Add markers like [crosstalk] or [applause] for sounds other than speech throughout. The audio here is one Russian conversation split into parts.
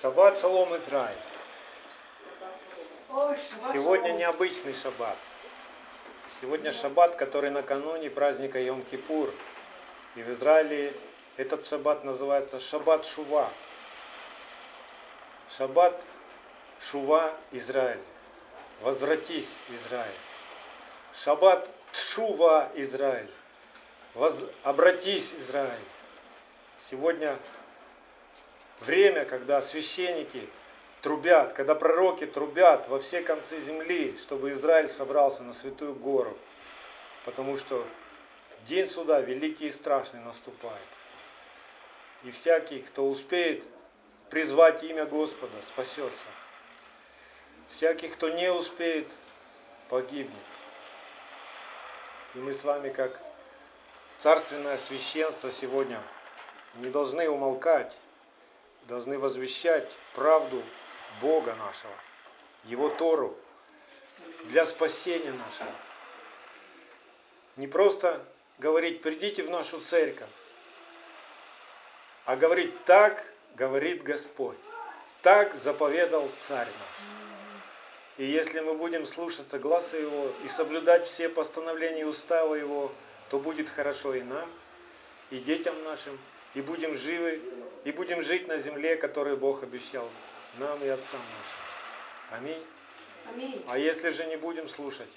Шаббат шалом Израиль. Сегодня необычный шаббат. Сегодня шаббат, который накануне праздника Йом-Кипур. И в Израиле этот шаббат называется шаббат Шува. Шаббат Шува Израиль. Возвратись, Израиль. Шаббат Тшува Израиль. Воз... Обратись, Израиль. Сегодня время, когда священники трубят, когда пророки трубят во все концы земли, чтобы Израиль собрался на святую гору. Потому что день суда великий и страшный наступает. И всякий, кто успеет призвать имя Господа, спасется. Всякий, кто не успеет, погибнет. И мы с вами, как царственное священство сегодня, не должны умолкать, должны возвещать правду Бога нашего, Его Тору для спасения нашего. Не просто говорить, придите в нашу церковь, а говорить так, говорит Господь. Так заповедал Царь наш. И если мы будем слушаться глаза Его и соблюдать все постановления устава Его, то будет хорошо и нам, и детям нашим, и будем живы, и будем жить на земле, которую Бог обещал нам и отцам нашим. Аминь. Аминь. А если же не будем слушать,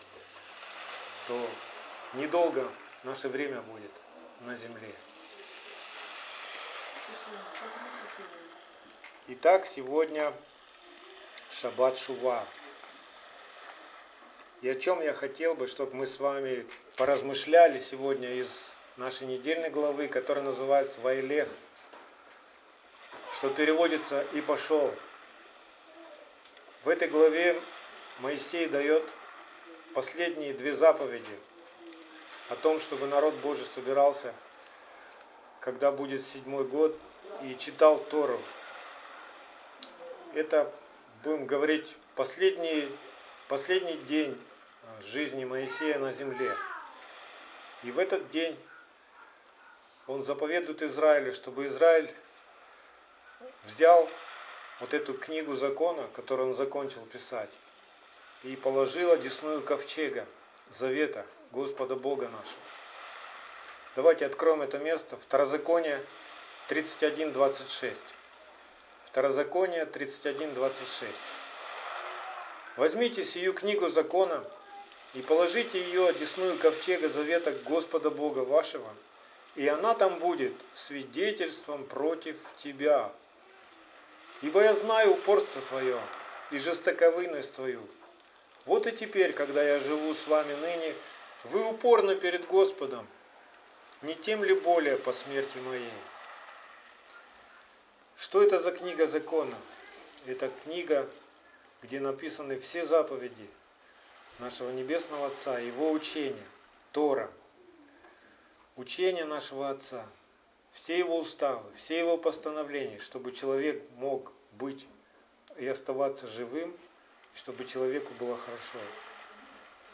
то недолго наше время будет на земле. Итак, сегодня Шаббат Шува. И о чем я хотел бы, чтобы мы с вами поразмышляли сегодня из нашей недельной главы, которая называется Вайлех, что переводится «и пошел». В этой главе Моисей дает последние две заповеди о том, чтобы народ Божий собирался, когда будет седьмой год, и читал Тору. Это, будем говорить, последний, последний день жизни Моисея на земле. И в этот день он заповедует Израилю, чтобы Израиль взял вот эту книгу закона, которую он закончил писать, и положил одесную ковчега завета Господа Бога нашего. Давайте откроем это место. Второзаконие 31.26. Второзаконие 31.26. Возьмите сию книгу закона и положите ее одесную ковчега завета Господа Бога вашего, и она там будет свидетельством против тебя. Ибо я знаю упорство твое и жестоковыйность твою. Вот и теперь, когда я живу с вами ныне, вы упорны перед Господом, не тем ли более по смерти моей. Что это за книга закона? Это книга, где написаны все заповеди нашего Небесного Отца, Его учения, Тора, учение нашего Отца, все Его уставы, все Его постановления, чтобы человек мог быть и оставаться живым, чтобы человеку было хорошо,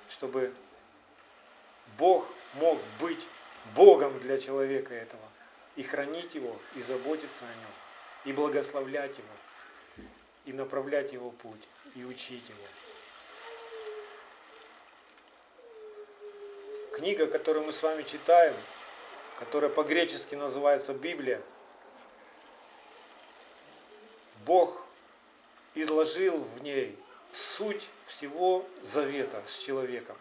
чтобы Бог мог быть Богом для человека этого, и хранить его, и заботиться о нем и благословлять его, и направлять его путь, и учить его. Книга, которую мы с вами читаем, которая по-гречески называется Библия, Бог изложил в ней суть всего завета с человеком.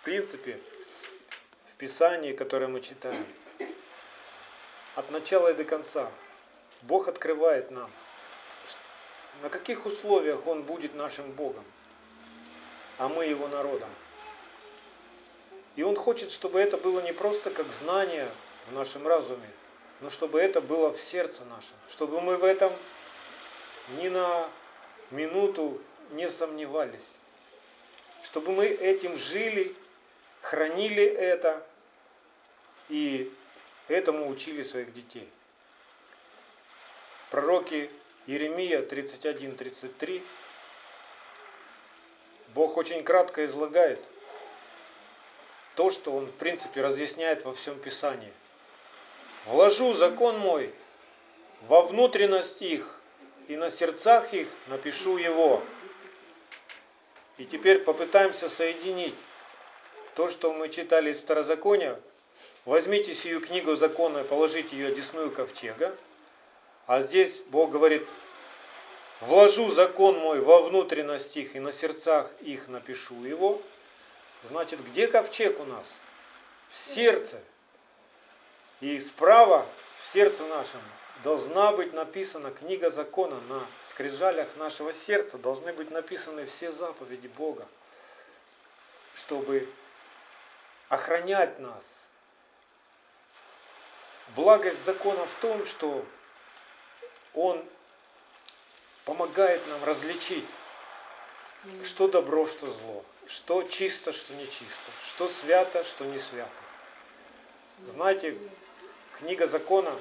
В принципе, в Писании, которое мы читаем, от начала и до конца Бог открывает нам, на каких условиях Он будет нашим Богом, а мы Его народом. И Он хочет, чтобы это было не просто как знание в нашем разуме, но чтобы это было в сердце нашем, чтобы мы в этом ни на минуту не сомневались, чтобы мы этим жили, хранили это и этому учили своих детей. Пророке Еремия 31-33 Бог очень кратко излагает то, что Он в принципе разъясняет во всем Писании. «Вложу закон мой во внутренность их, и на сердцах их напишу его. И теперь попытаемся соединить то, что мы читали из Второзакония. Возьмите сию книгу закона и положите ее одесную ковчега. А здесь Бог говорит, вложу закон мой во внутренность их и на сердцах их напишу его. Значит, где ковчег у нас? В сердце. И справа, в сердце нашем, должна быть написана книга закона на скрижалях нашего сердца. Должны быть написаны все заповеди Бога, чтобы охранять нас. Благость закона в том, что он помогает нам различить, что добро, что зло, что чисто, что нечисто, что свято, что не свято. Знаете, книга закона,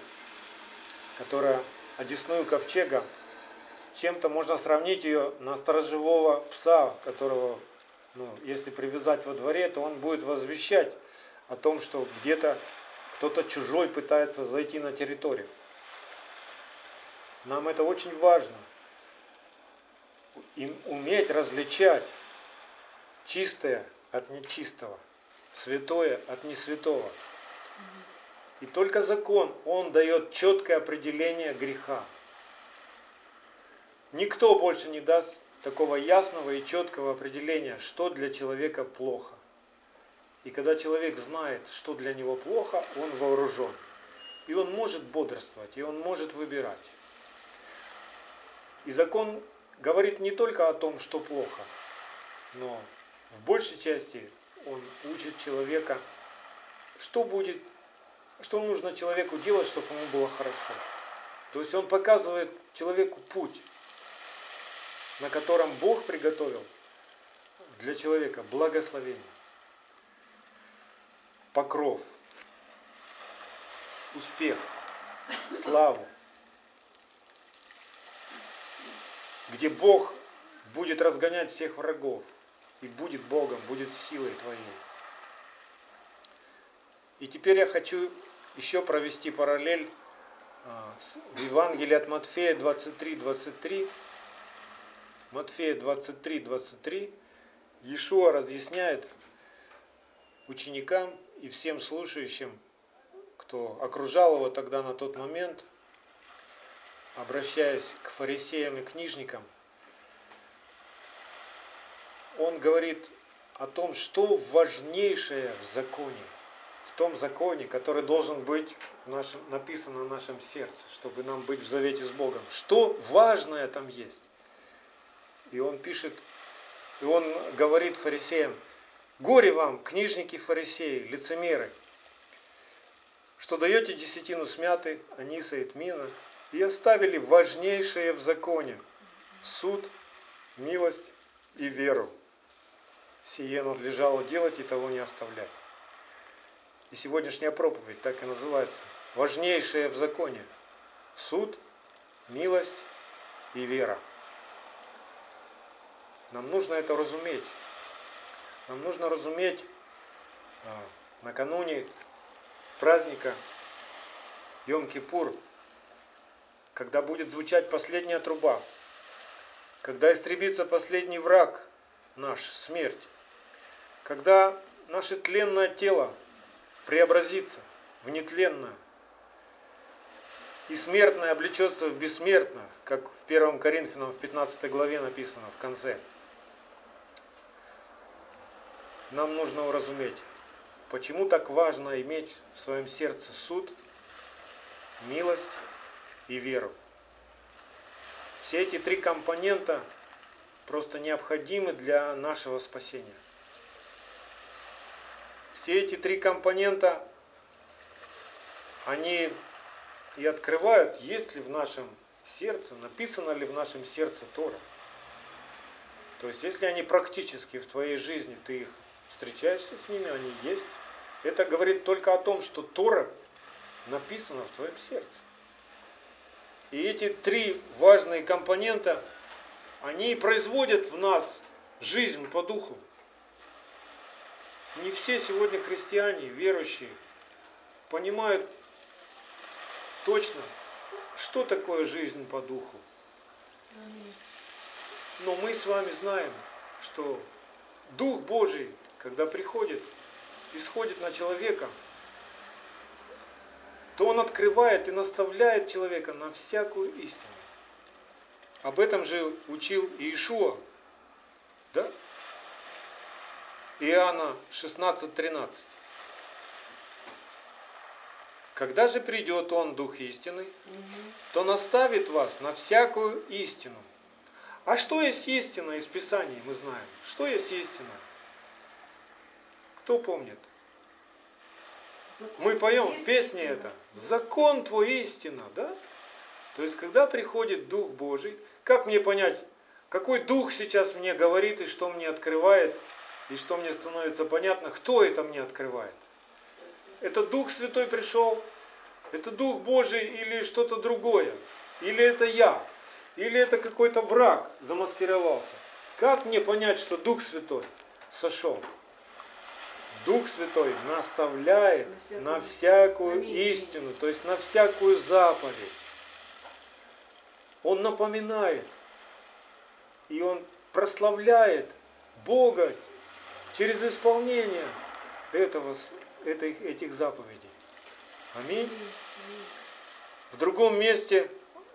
которая одесную ковчега, чем-то можно сравнить ее на сторожевого пса, которого, ну, если привязать во дворе, то он будет возвещать о том, что где-то кто-то чужой пытается зайти на территорию. Нам это очень важно. Им уметь различать чистое от нечистого, святое от несвятого. И только закон, он дает четкое определение греха. Никто больше не даст такого ясного и четкого определения, что для человека плохо. И когда человек знает, что для него плохо, он вооружен. И он может бодрствовать, и он может выбирать. И закон говорит не только о том, что плохо, но в большей части он учит человека, что будет, что нужно человеку делать, чтобы ему было хорошо. То есть он показывает человеку путь, на котором Бог приготовил для человека благословение, покров, успех, славу, где Бог будет разгонять всех врагов и будет Богом, будет силой твоей. И теперь я хочу еще провести параллель а, в Евангелии от Матфея 23, 23. Матфея 23, 23. Иешуа разъясняет ученикам и всем слушающим, кто окружал его тогда на тот момент – обращаясь к фарисеям и книжникам, он говорит о том, что важнейшее в законе, в том законе, который должен быть нашем, написан на нашем сердце, чтобы нам быть в завете с Богом. Что важное там есть? И он пишет, и он говорит фарисеям, горе вам, книжники фарисеи, лицемеры, что даете десятину смяты, аниса и тмина, и оставили важнейшее в законе – суд, милость и веру. Сие надлежало делать и того не оставлять. И сегодняшняя проповедь так и называется. Важнейшее в законе – суд, милость и вера. Нам нужно это разуметь. Нам нужно разуметь а, накануне праздника Йом-Кипур – когда будет звучать последняя труба, когда истребится последний враг наш, смерть, когда наше тленное тело преобразится в нетленное, и смертное облечется в бессмертное, как в 1 Коринфянам в 15 главе написано в конце. Нам нужно уразуметь, почему так важно иметь в своем сердце суд, милость и веру. Все эти три компонента просто необходимы для нашего спасения. Все эти три компонента, они и открывают, есть ли в нашем сердце, написано ли в нашем сердце Тора. То есть, если они практически в твоей жизни, ты их встречаешься с ними, они есть, это говорит только о том, что Тора написана в твоем сердце. И эти три важные компонента, они производят в нас жизнь по духу. Не все сегодня христиане, верующие, понимают точно, что такое жизнь по духу. Но мы с вами знаем, что Дух Божий, когда приходит, исходит на человека, то он открывает и наставляет человека на всякую истину. Об этом же учил Иешуа. Да? Иоанна 16.13. Когда же придет Он, Дух истины, то наставит вас на всякую истину. А что есть истина из Писаний, мы знаем. Что есть истина? Кто помнит? Мы поем в песне это. Закон твой истина, да? То есть, когда приходит Дух Божий, как мне понять, какой Дух сейчас мне говорит и что мне открывает, и что мне становится понятно, кто это мне открывает? Это Дух Святой пришел, это Дух Божий или что-то другое, или это я, или это какой-то враг замаскировался. Как мне понять, что Дух Святой сошел? Дух Святой наставляет на всякую истину, то есть на всякую заповедь. Он напоминает, и он прославляет Бога через исполнение этого, этих, этих заповедей. Аминь. В другом месте,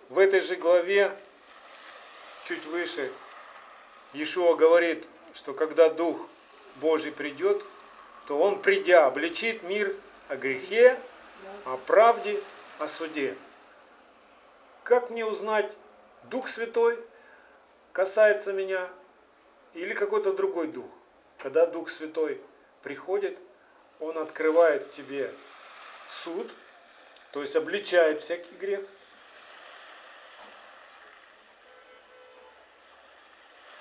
в этой же главе, чуть выше, Иешуа говорит, что когда Дух Божий придет, то Он, придя, обличит мир о грехе, о правде, о суде. Как мне узнать, Дух Святой касается меня или какой-то другой Дух? Когда Дух Святой приходит, Он открывает тебе суд, то есть обличает всякий грех.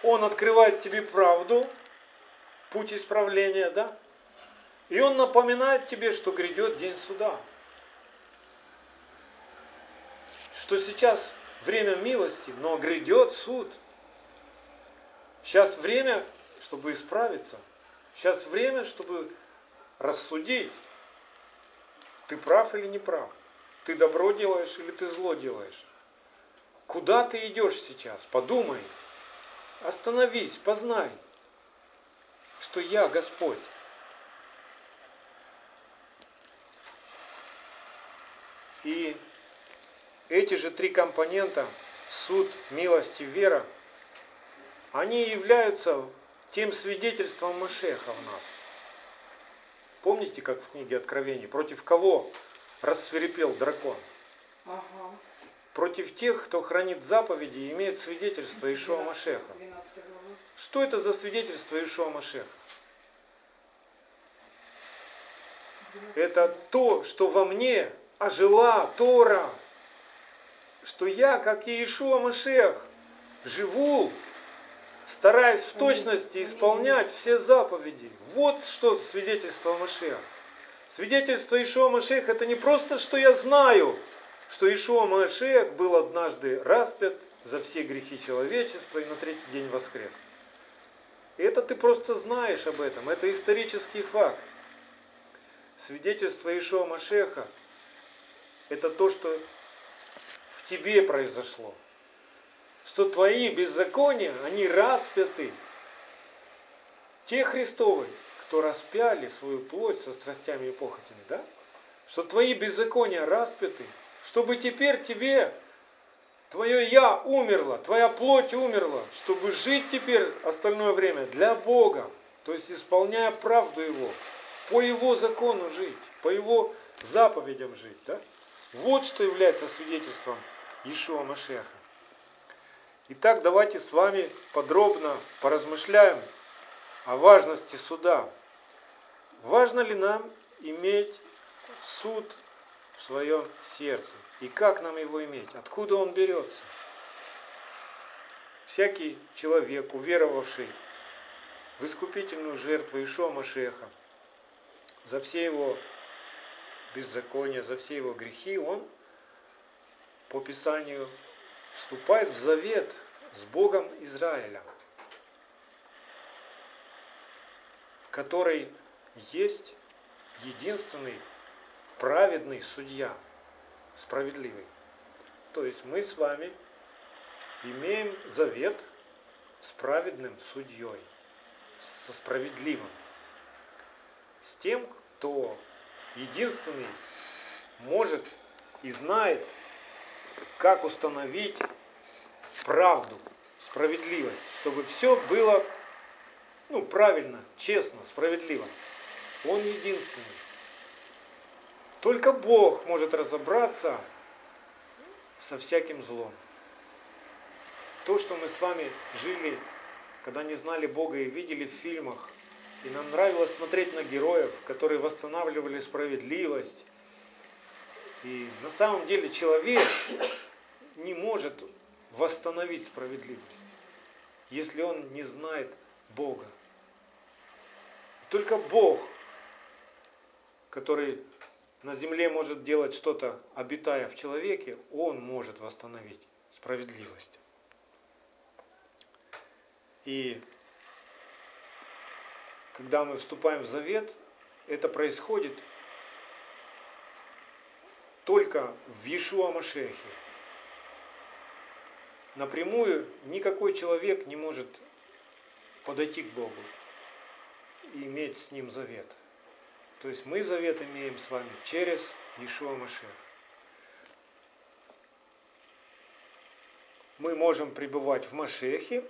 Он открывает тебе правду, путь исправления, да? И он напоминает тебе, что грядет день суда. Что сейчас время милости, но грядет суд. Сейчас время, чтобы исправиться. Сейчас время, чтобы рассудить. Ты прав или не прав? Ты добро делаешь или ты зло делаешь? Куда ты идешь сейчас? Подумай. Остановись, познай, что я Господь. И эти же три компонента, суд, милость и вера, они являются тем свидетельством Машеха в нас. Помните, как в книге Откровений, против кого рассверепел дракон? Ага. Против тех, кто хранит заповеди и имеет свидетельство Ишуа Машеха. Что это за свидетельство Ишуа Машеха? Это то, что во мне ожила Тора, что я, как и Ишуа Машех, живу, стараясь в точности исполнять все заповеди. Вот что свидетельство Машеха. Свидетельство Ишуа Машех это не просто, что я знаю, что Ишуа Машех был однажды распят за все грехи человечества и на третий день воскрес. Это ты просто знаешь об этом, это исторический факт. Свидетельство Ишуа Машеха это то, что в тебе произошло. Что твои беззакония, они распяты. Те Христовы, кто распяли свою плоть со страстями и похотями, да? Что твои беззакония распяты, чтобы теперь тебе твое «я» умерло, твоя плоть умерла, чтобы жить теперь остальное время для Бога, то есть исполняя правду Его, по Его закону жить, по Его заповедям жить, да? Вот что является свидетельством Ишуа Машеха. Итак, давайте с вами подробно поразмышляем о важности суда. Важно ли нам иметь суд в своем сердце? И как нам его иметь? Откуда он берется? Всякий человек, уверовавший в искупительную жертву Ишуа Машеха, за все его беззакония, за все его грехи, он по Писанию вступает в завет с Богом Израиля, который есть единственный праведный судья, справедливый. То есть мы с вами имеем завет с праведным судьей, со справедливым, с тем, кто единственный может и знает, как установить правду, справедливость, чтобы все было ну, правильно, честно, справедливо. Он единственный. Только Бог может разобраться со всяким злом. То, что мы с вами жили, когда не знали Бога и видели в фильмах, и нам нравилось смотреть на героев, которые восстанавливали справедливость. И на самом деле человек не может восстановить справедливость, если он не знает Бога. Только Бог, который на земле может делать что-то, обитая в человеке, Он может восстановить справедливость. И когда мы вступаем в завет, это происходит только в Иешуа Машехе. Напрямую никакой человек не может подойти к Богу и иметь с Ним завет. То есть мы завет имеем с вами через Иешуа Машех. Мы можем пребывать в Машехе,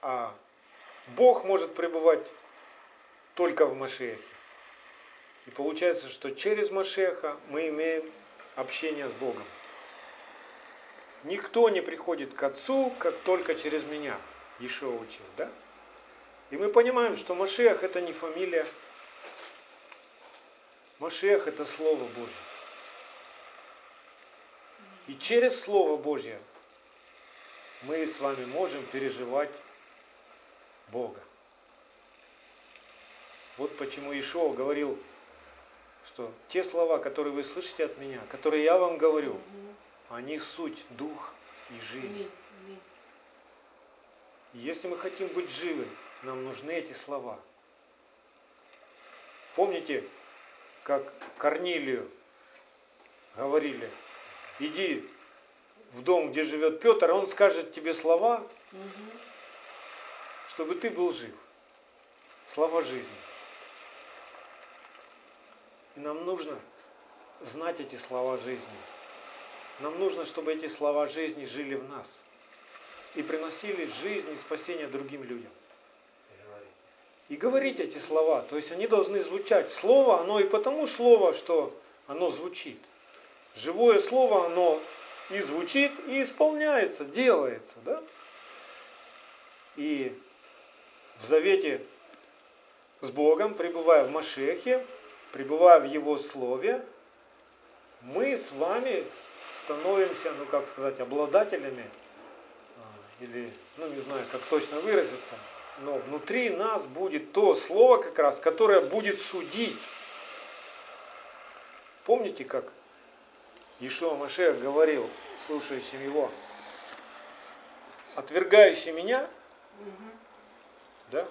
а Бог может пребывать только в Машехе. И получается, что через Машеха мы имеем общение с Богом. Никто не приходит к Отцу, как только через меня. Ишо учил, да? И мы понимаем, что Машех это не фамилия. Машех это Слово Божье. И через Слово Божье мы с вами можем переживать Бога. Вот почему Ишо говорил, что те слова, которые вы слышите от меня, которые я вам говорю, они суть, дух и жизнь. И если мы хотим быть живы, нам нужны эти слова. Помните, как Корнилию говорили, иди в дом, где живет Петр, а он скажет тебе слова, чтобы ты был жив. Слова жизни. И нам нужно знать эти слова жизни. Нам нужно, чтобы эти слова жизни жили в нас и приносили жизнь и спасение другим людям. И говорить эти слова, то есть они должны звучать. Слово, оно и потому слово, что оно звучит. Живое слово, оно и звучит, и исполняется, делается. Да? И в завете с Богом, пребывая в Машехе, пребывая в Его Слове, мы с вами становимся, ну как сказать, обладателями, а, или, ну не знаю, как точно выразиться, но внутри нас будет то слово как раз, которое будет судить. Помните, как Ишуа Машех говорил слушающим его, отвергающий меня, угу. да?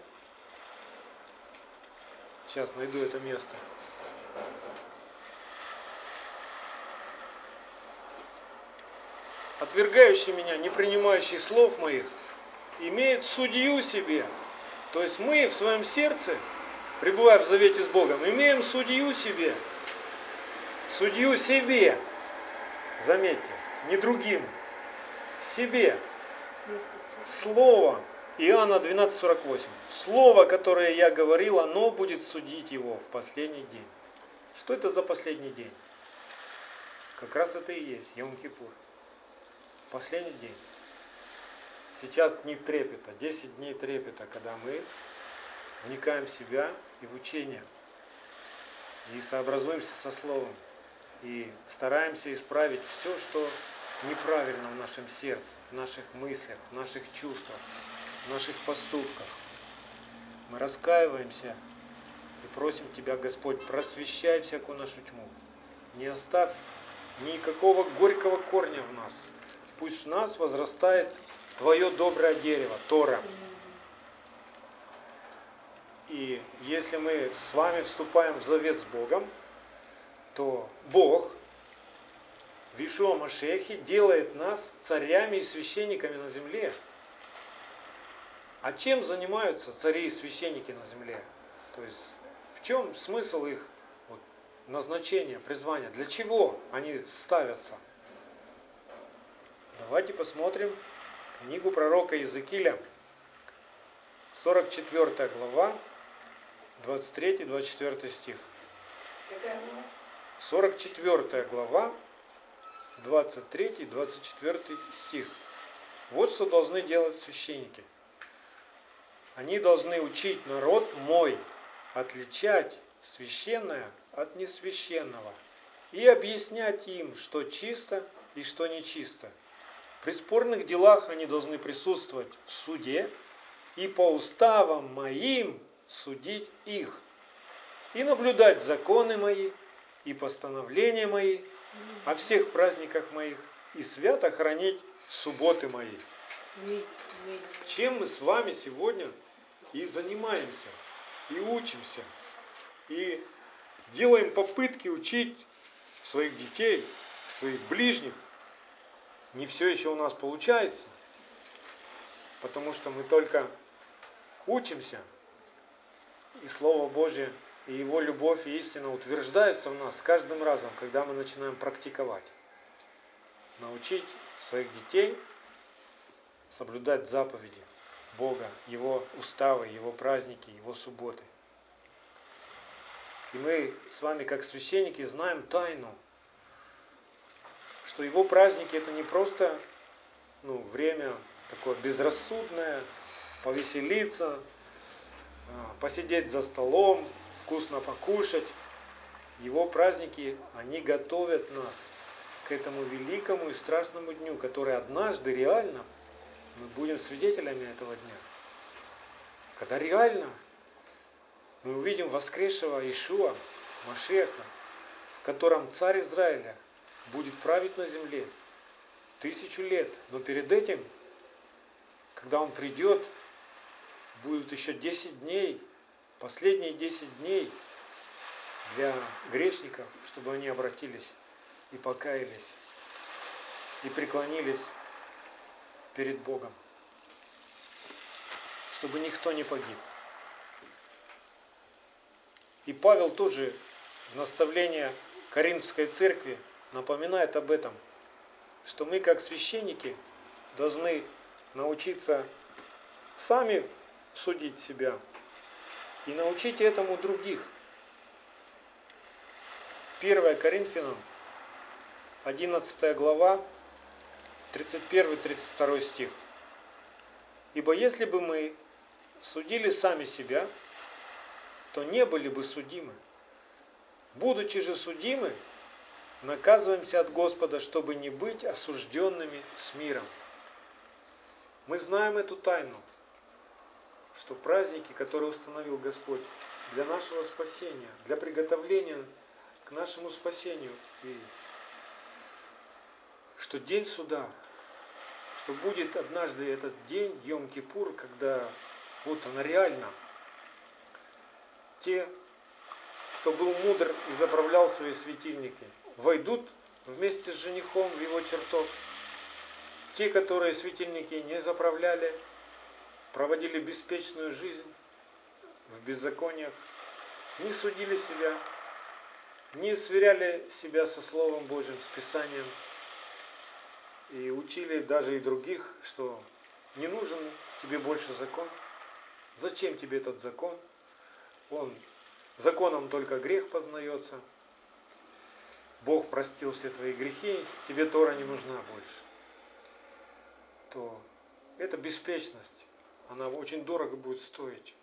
Сейчас найду это место. Отвергающий меня, не принимающий слов моих, имеет судью себе. То есть мы в своем сердце, пребывая в завете с Богом, имеем судью себе. Судью себе. Заметьте, не другим. Себе. Слово. Иоанна 12.48. Слово, которое я говорил, оно будет судить его в последний день. Что это за последний день? Как раз это и есть Йом-Кипур. Последний день. Сейчас дни трепета, 10 дней трепета, когда мы вникаем в себя и в учение, и сообразуемся со Словом, и стараемся исправить все, что неправильно в нашем сердце, в наших мыслях, в наших чувствах, в наших поступках. Мы раскаиваемся и просим Тебя, Господь, просвещай всякую нашу тьму. Не оставь никакого горького корня в нас. Пусть в нас возрастает твое доброе дерево, Тора. И если мы с вами вступаем в завет с Богом, то Бог в Ишуа Машехе делает нас царями и священниками на земле. А чем занимаются цари и священники на земле? То есть в чем смысл их вот, назначения, призвания? Для чего они ставятся? Давайте посмотрим книгу пророка Иезекииля, 44 глава, 23-24 стих. 44 глава, 23-24 стих. Вот что должны делать священники. Они должны учить народ мой отличать священное от несвященного и объяснять им, что чисто и что нечисто. При спорных делах они должны присутствовать в суде и по уставам моим судить их, и наблюдать законы мои и постановления мои о всех праздниках моих, и свято хранить субботы мои. Чем мы с вами сегодня и занимаемся, и учимся, и делаем попытки учить своих детей, своих ближних. Не все еще у нас получается, потому что мы только учимся, и Слово Божье, и Его любовь и истина утверждаются в нас с каждым разом, когда мы начинаем практиковать. Научить своих детей соблюдать заповеди Бога, Его уставы, Его праздники, Его субботы. И мы с вами, как священники, знаем тайну, что Его праздники это не просто ну, время такое безрассудное, повеселиться, а, посидеть за столом, вкусно покушать. Его праздники, они готовят нас к этому великому и страшному дню, который однажды реально мы будем свидетелями этого дня. Когда реально мы увидим воскресшего Ишуа, Машеха, в котором царь Израиля будет править на земле тысячу лет. Но перед этим, когда он придет, будут еще 10 дней, последние 10 дней для грешников, чтобы они обратились и покаялись, и преклонились перед Богом, чтобы никто не погиб. И Павел тоже в наставлении Коринфской церкви напоминает об этом, что мы как священники должны научиться сами судить себя и научить этому других. 1 Коринфянам, 11 глава, 31-32 стих. Ибо если бы мы судили сами себя, то не были бы судимы. Будучи же судимы, наказываемся от Господа, чтобы не быть осужденными с миром. Мы знаем эту тайну, что праздники, которые установил Господь для нашего спасения, для приготовления к нашему спасению, и что день суда, что будет однажды этот день, Йом-Кипур, когда вот он реально те, кто был мудр и заправлял свои светильники, войдут вместе с женихом в его чертог. Те, которые светильники не заправляли, проводили беспечную жизнь в беззакониях, не судили себя, не сверяли себя со Словом Божьим, с Писанием, и учили даже и других, что не нужен тебе больше закон. Зачем тебе этот закон? Он законом только грех познается. Бог простил все твои грехи, тебе Тора не нужна больше. То это беспечность. Она очень дорого будет стоить.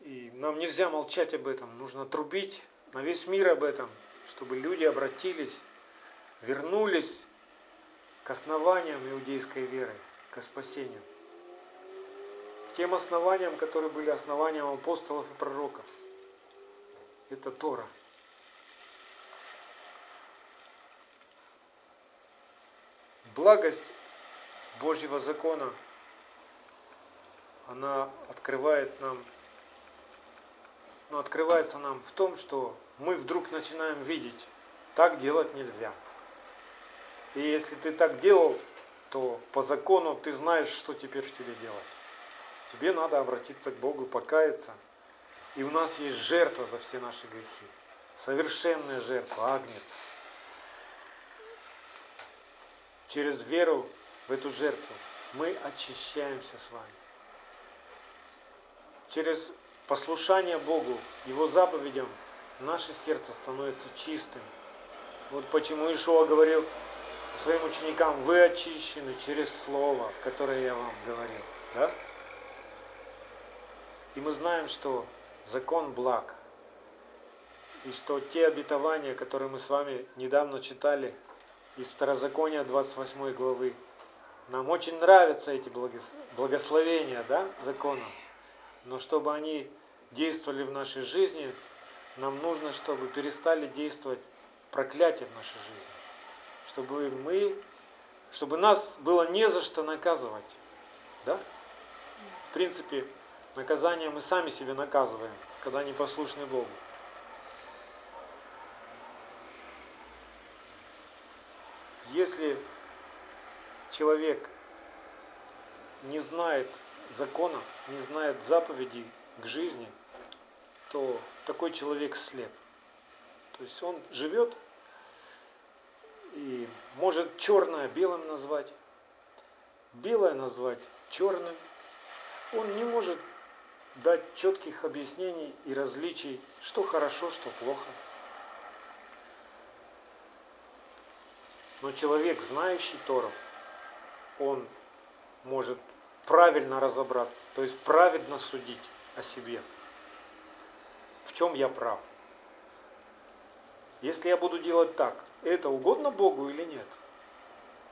И нам нельзя молчать об этом. Нужно трубить на весь мир об этом, чтобы люди обратились, вернулись к основаниям иудейской веры, к спасению. Тем основаниям, которые были основанием апостолов и пророков. Это Тора. Благость Божьего закона, она открывает нам, ну, открывается нам в том, что мы вдруг начинаем видеть, так делать нельзя. И если ты так делал, то по закону ты знаешь, что теперь тебе делать. Тебе надо обратиться к Богу, покаяться. И у нас есть жертва за все наши грехи. Совершенная жертва, агнец. Через веру в эту жертву мы очищаемся с вами. Через послушание Богу, Его заповедям, наше сердце становится чистым. Вот почему Ишуа говорил своим ученикам, вы очищены через Слово, которое я вам говорил. Да? И мы знаем, что закон благ. И что те обетования, которые мы с вами недавно читали из Старозакония 28 главы, нам очень нравятся эти благословения да, закона. Но чтобы они действовали в нашей жизни, нам нужно, чтобы перестали действовать проклятия в нашей жизни. Чтобы мы, чтобы нас было не за что наказывать. Да? В принципе, наказание мы сами себе наказываем, когда не послушны Богу. Если человек не знает закона, не знает заповедей к жизни, то такой человек слеп. То есть он живет и может черное белым назвать, белое назвать черным. Он не может дать четких объяснений и различий, что хорошо, что плохо. Но человек, знающий Тору, он может правильно разобраться, то есть праведно судить о себе. В чем я прав? Если я буду делать так, это угодно Богу или нет?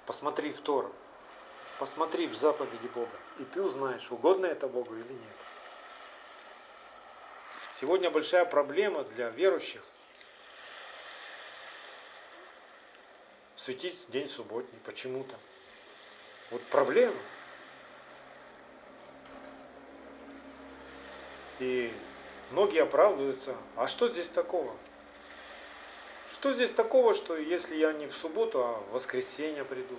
Посмотри в Тору, посмотри в заповеди Бога, и ты узнаешь, угодно это Богу или нет. Сегодня большая проблема для верующих светить день субботний почему-то. Вот проблема. И многие оправдываются. А что здесь такого? Что здесь такого, что если я не в субботу, а в воскресенье приду?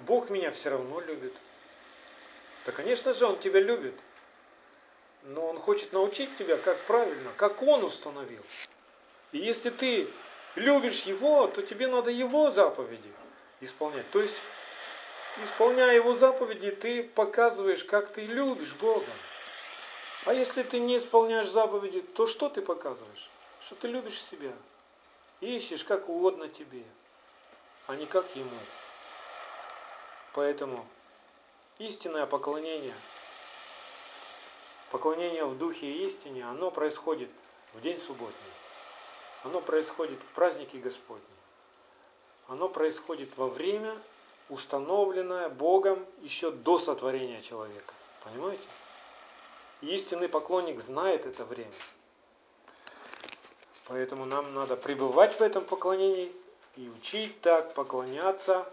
Бог меня все равно любит. Да, конечно же, Он тебя любит. Но Он хочет научить тебя, как правильно, как Он установил. И если ты любишь Его, то тебе надо Его заповеди исполнять. То есть, исполняя Его заповеди, ты показываешь, как ты любишь Бога. А если ты не исполняешь заповеди, то что ты показываешь? Что ты любишь себя. Ищешь, как угодно тебе, а не как Ему. Поэтому истинное поклонение, поклонение в духе и истине, оно происходит в день субботний. Оно происходит в празднике Господне. Оно происходит во время, установленное Богом еще до сотворения человека. Понимаете? истинный поклонник знает это время. Поэтому нам надо пребывать в этом поклонении и учить так поклоняться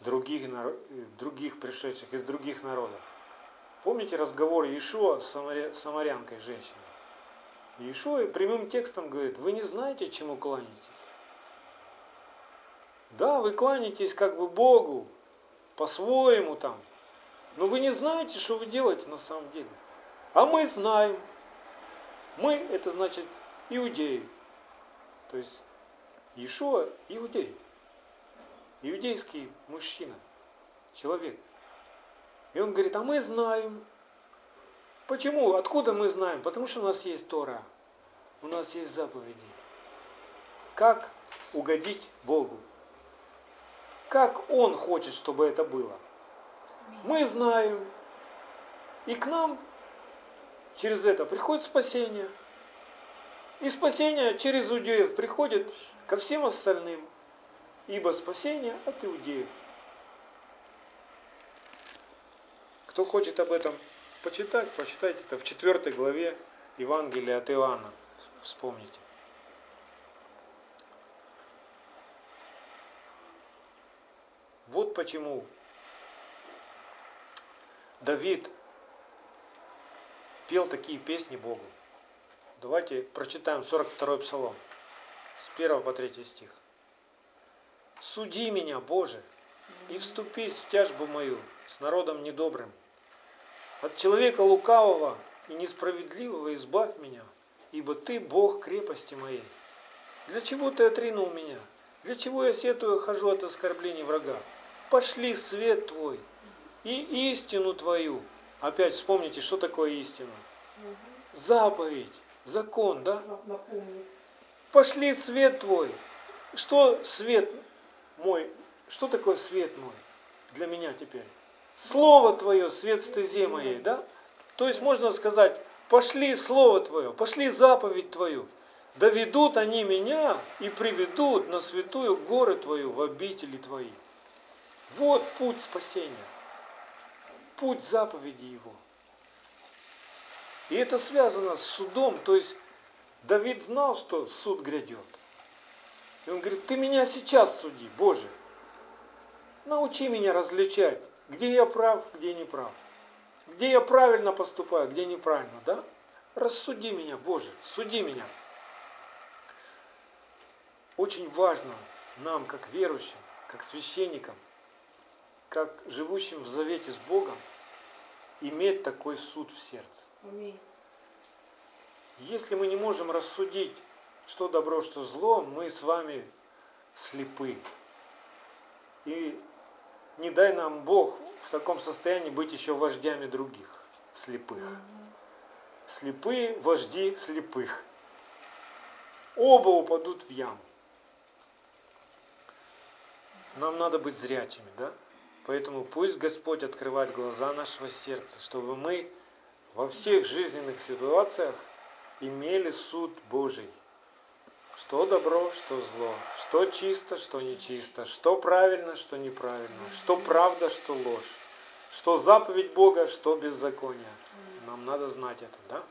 других, других пришедших из других народов. Помните разговор Иешуа с самарянкой женщиной? Иешуа прямым текстом говорит, вы не знаете, чему кланяетесь. Да, вы кланяетесь как бы Богу, по-своему там, но вы не знаете, что вы делаете на самом деле. А мы знаем. Мы, это значит иудеи. То есть Иешуа иудей. Иудейский мужчина, человек. И он говорит, а мы знаем. Почему? Откуда мы знаем? Потому что у нас есть Тора. У нас есть заповеди. Как угодить Богу? Как Он хочет, чтобы это было? Мы знаем. И к нам через это приходит спасение. И спасение через иудеев приходит ко всем остальным. Ибо спасение от иудеев. Кто хочет об этом почитать, почитайте это в 4 главе Евангелия от Иоанна. Вспомните. Вот почему Давид пел такие песни Богу. Давайте прочитаем 42-й псалом. с 1 по 3 стих. Суди меня, Боже, и вступись в тяжбу мою с народом недобрым. От человека лукавого и несправедливого избавь меня, ибо Ты Бог крепости моей. Для чего Ты отринул меня? Для чего я сетую хожу от оскорблений врага? Пошли свет Твой и истину Твою. Опять вспомните, что такое истина. Заповедь, закон, да? Пошли свет Твой. Что свет мой? Что такое свет мой для меня теперь? Слово Твое, свет стезе моей, да? То есть можно сказать, пошли Слово Твое, пошли заповедь Твою. Доведут они меня и приведут на святую горы Твою в обители Твои. Вот путь спасения. Путь заповеди Его. И это связано с судом. То есть Давид знал, что суд грядет. И он говорит, ты меня сейчас суди, Боже. Научи меня различать, где я прав, где не прав. Где я правильно поступаю, где неправильно, да? Рассуди меня, Боже, суди меня. Очень важно нам, как верующим, как священникам, как живущим в завете с Богом, иметь такой суд в сердце. Если мы не можем рассудить, что добро, что зло, мы с вами слепы. И не дай нам Бог в таком состоянии быть еще вождями других слепых. Слепые вожди слепых. Оба упадут в яму. Нам надо быть зрячими, да? Поэтому пусть Господь открывает глаза нашего сердца, чтобы мы во всех жизненных ситуациях имели суд Божий. Что добро, что зло, что чисто, что нечисто, что правильно, что неправильно, что правда, что ложь, что заповедь Бога, что беззаконие. Нам надо знать это, да?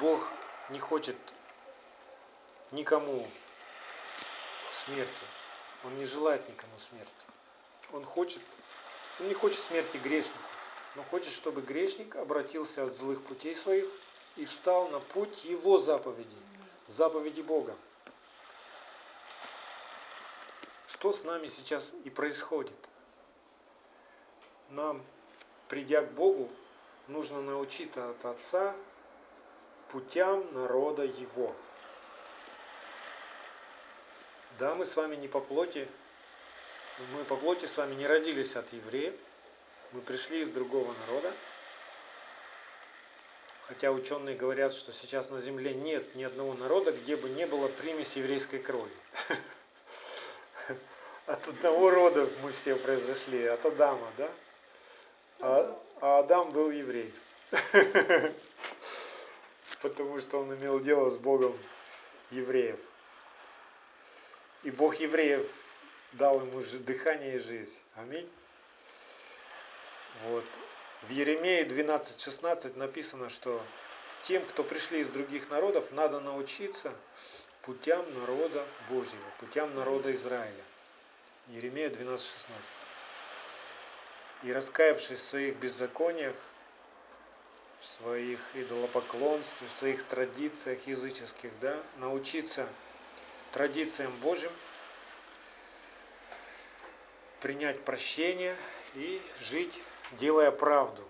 Бог не хочет никому смерти. Он не желает никому смерти. Он хочет, он не хочет смерти грешнику, но хочет, чтобы грешник обратился от злых путей своих и встал на путь его заповедей, заповеди Бога. Что с нами сейчас и происходит? Нам, придя к Богу, нужно научиться от Отца путям народа Его. Да, мы с вами не по плоти, мы по плоти с вами не родились от евреев, мы пришли из другого народа. Хотя ученые говорят, что сейчас на Земле нет ни одного народа, где бы не было примеси еврейской крови. От одного рода мы все произошли, от Адама, да? А, а Адам был еврей. Потому что он имел дело с Богом евреев. И Бог евреев дал ему дыхание и жизнь. Аминь. Вот. В Еремее 12.16 написано, что тем, кто пришли из других народов, надо научиться путям народа Божьего, путям народа Израиля. Еремея 12.16. И раскаявшись в своих беззакониях, в своих идолопоклонстве, в своих традициях языческих, да, научиться традициям Божьим, принять прощение и жить, делая правду.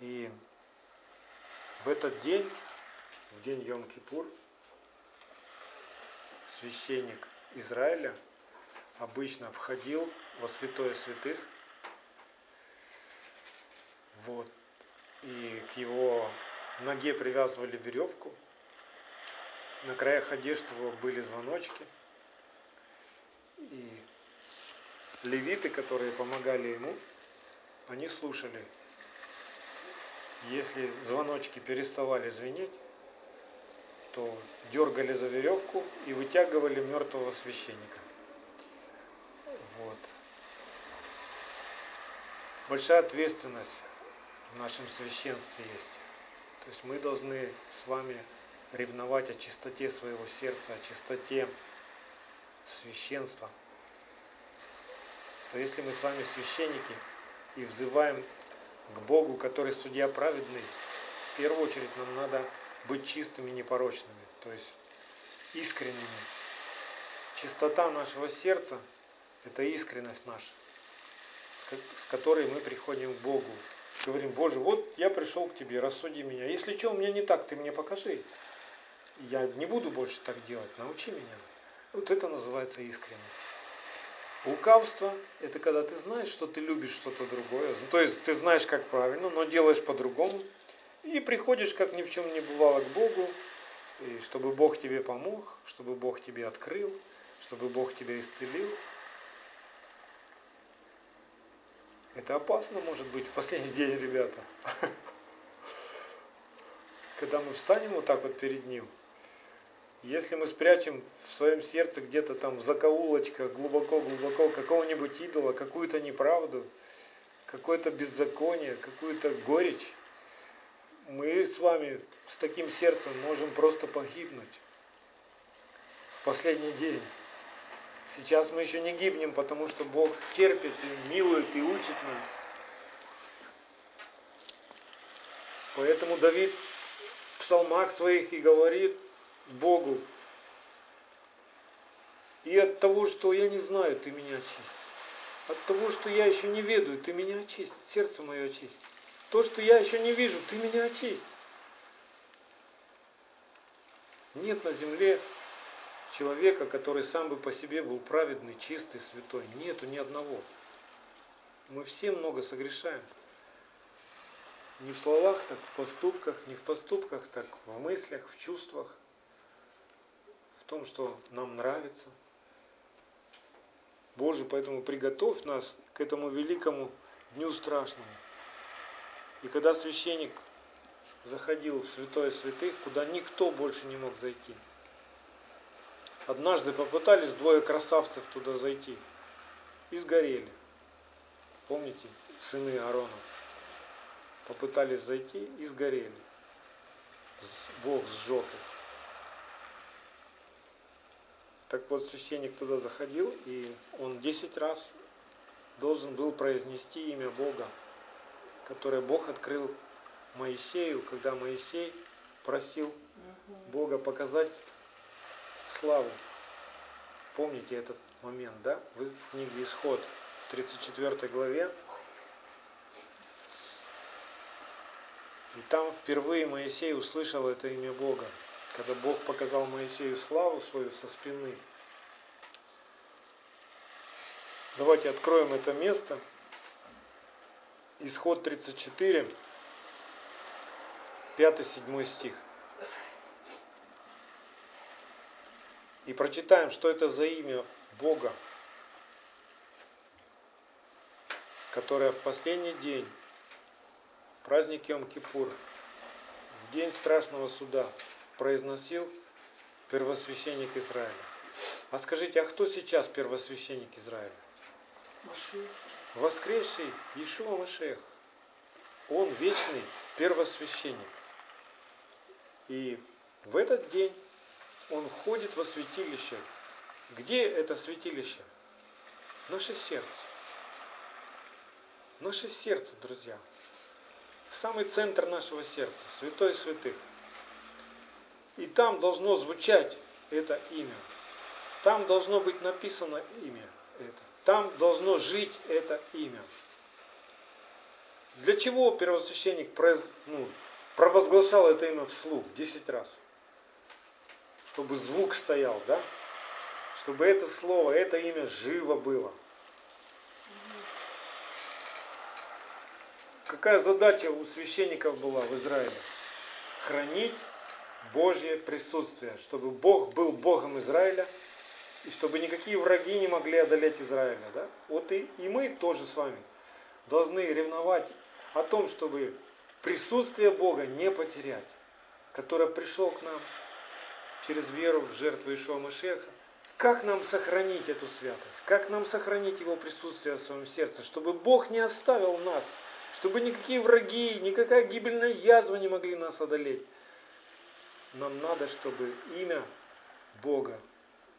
И в этот день, в день Йом-Кипур, священник Израиля обычно входил во святое святых, вот, и к его ноге привязывали веревку, на краях одежды его были звоночки. И левиты, которые помогали ему, они слушали. Если звоночки переставали звенеть, то дергали за веревку и вытягивали мертвого священника. Вот. Большая ответственность в нашем священстве есть. То есть мы должны с вами ревновать о чистоте своего сердца, о чистоте священства, то если мы с вами священники и взываем к Богу, который судья праведный, в первую очередь нам надо быть чистыми, непорочными, то есть искренними. Чистота нашего сердца – это искренность наша, с которой мы приходим к Богу. Говорим, Боже, вот я пришел к Тебе, рассуди меня. Если что у меня не так, Ты мне покажи. Я не буду больше так делать, научи меня. Вот это называется искренность. Лукавство – это когда ты знаешь, что ты любишь что-то другое. Ну, то есть ты знаешь, как правильно, но делаешь по-другому. И приходишь, как ни в чем не бывало, к Богу, и чтобы Бог тебе помог, чтобы Бог тебе открыл, чтобы Бог тебя исцелил. Это опасно может быть в последний день, ребята. [laughs] Когда мы встанем вот так вот перед Ним – если мы спрячем в своем сердце где-то там в закоулочках, глубоко-глубоко какого-нибудь идола, какую-то неправду, какое-то беззаконие, какую-то горечь, мы с вами с таким сердцем можем просто погибнуть в последний день. Сейчас мы еще не гибнем, потому что Бог терпит и милует и учит нас. Поэтому Давид в псалмах своих и говорит, Богу. И от того, что я не знаю, ты меня очисть. От того, что я еще не ведаю, ты меня очисть. Сердце мое очисть. То, что я еще не вижу, ты меня очисть. Нет на земле человека, который сам бы по себе был праведный, чистый, святой. Нету ни одного. Мы все много согрешаем. Не в словах, так в поступках, не в поступках, так в мыслях, в чувствах том, что нам нравится. Боже, поэтому приготовь нас к этому великому дню страшному. И когда священник заходил в святое святых, куда никто больше не мог зайти. Однажды попытались двое красавцев туда зайти и сгорели. Помните, сыны Аарона попытались зайти и сгорели. Бог сжег их. Так вот, священник туда заходил, и он десять раз должен был произнести имя Бога, которое Бог открыл Моисею, когда Моисей просил Бога показать славу. Помните этот момент, да? Вы в книге Исход, в 34 главе. И там впервые Моисей услышал это имя Бога когда Бог показал Моисею славу свою со спины. Давайте откроем это место. Исход 34, 5-7 стих. И прочитаем, что это за имя Бога, которое в последний день, праздник Йом-Кипур, в день страшного суда, произносил первосвященник Израиля. А скажите, а кто сейчас первосвященник Израиля? Машех. Воскресший Иешуа Машех. Он вечный первосвященник. И в этот день он входит во святилище. Где это святилище? Наше сердце. Наше сердце, друзья. Самый центр нашего сердца, святой святых. И там должно звучать это имя. Там должно быть написано имя это. Там должно жить это имя. Для чего первосвященник ну, провозглашал это имя вслух 10 раз? Чтобы звук стоял, да? Чтобы это слово, это имя живо было. Какая задача у священников была в Израиле? Хранить Божье присутствие, чтобы Бог был Богом Израиля, и чтобы никакие враги не могли одолеть Израиля. Да? Вот и, и мы тоже с вами должны ревновать о том, чтобы присутствие Бога не потерять, которое пришел к нам через веру в жертву Ишуа Машеха. Как нам сохранить эту святость? Как нам сохранить Его присутствие в своем сердце, чтобы Бог не оставил нас, чтобы никакие враги, никакая гибельная язва не могли нас одолеть нам надо, чтобы имя Бога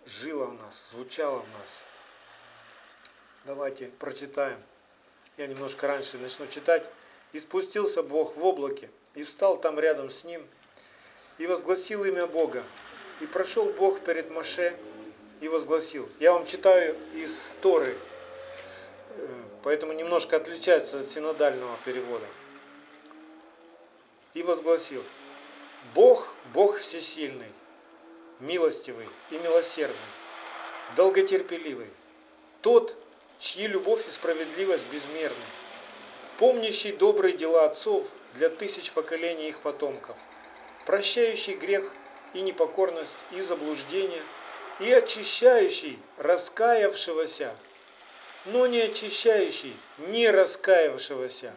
жило в нас, звучало в нас. Давайте прочитаем. Я немножко раньше начну читать. «И спустился Бог в облаке, и встал там рядом с ним, и возгласил имя Бога. И прошел Бог перед Моше и возгласил. Я вам читаю из Торы, э, поэтому немножко отличается от синодального перевода. И возгласил. Бог, Бог всесильный, милостивый и милосердный, долготерпеливый, тот, чьи любовь и справедливость безмерны, помнящий добрые дела отцов для тысяч поколений их потомков, прощающий грех и непокорность и заблуждение, и очищающий раскаявшегося, но не очищающий не раскаявшегося,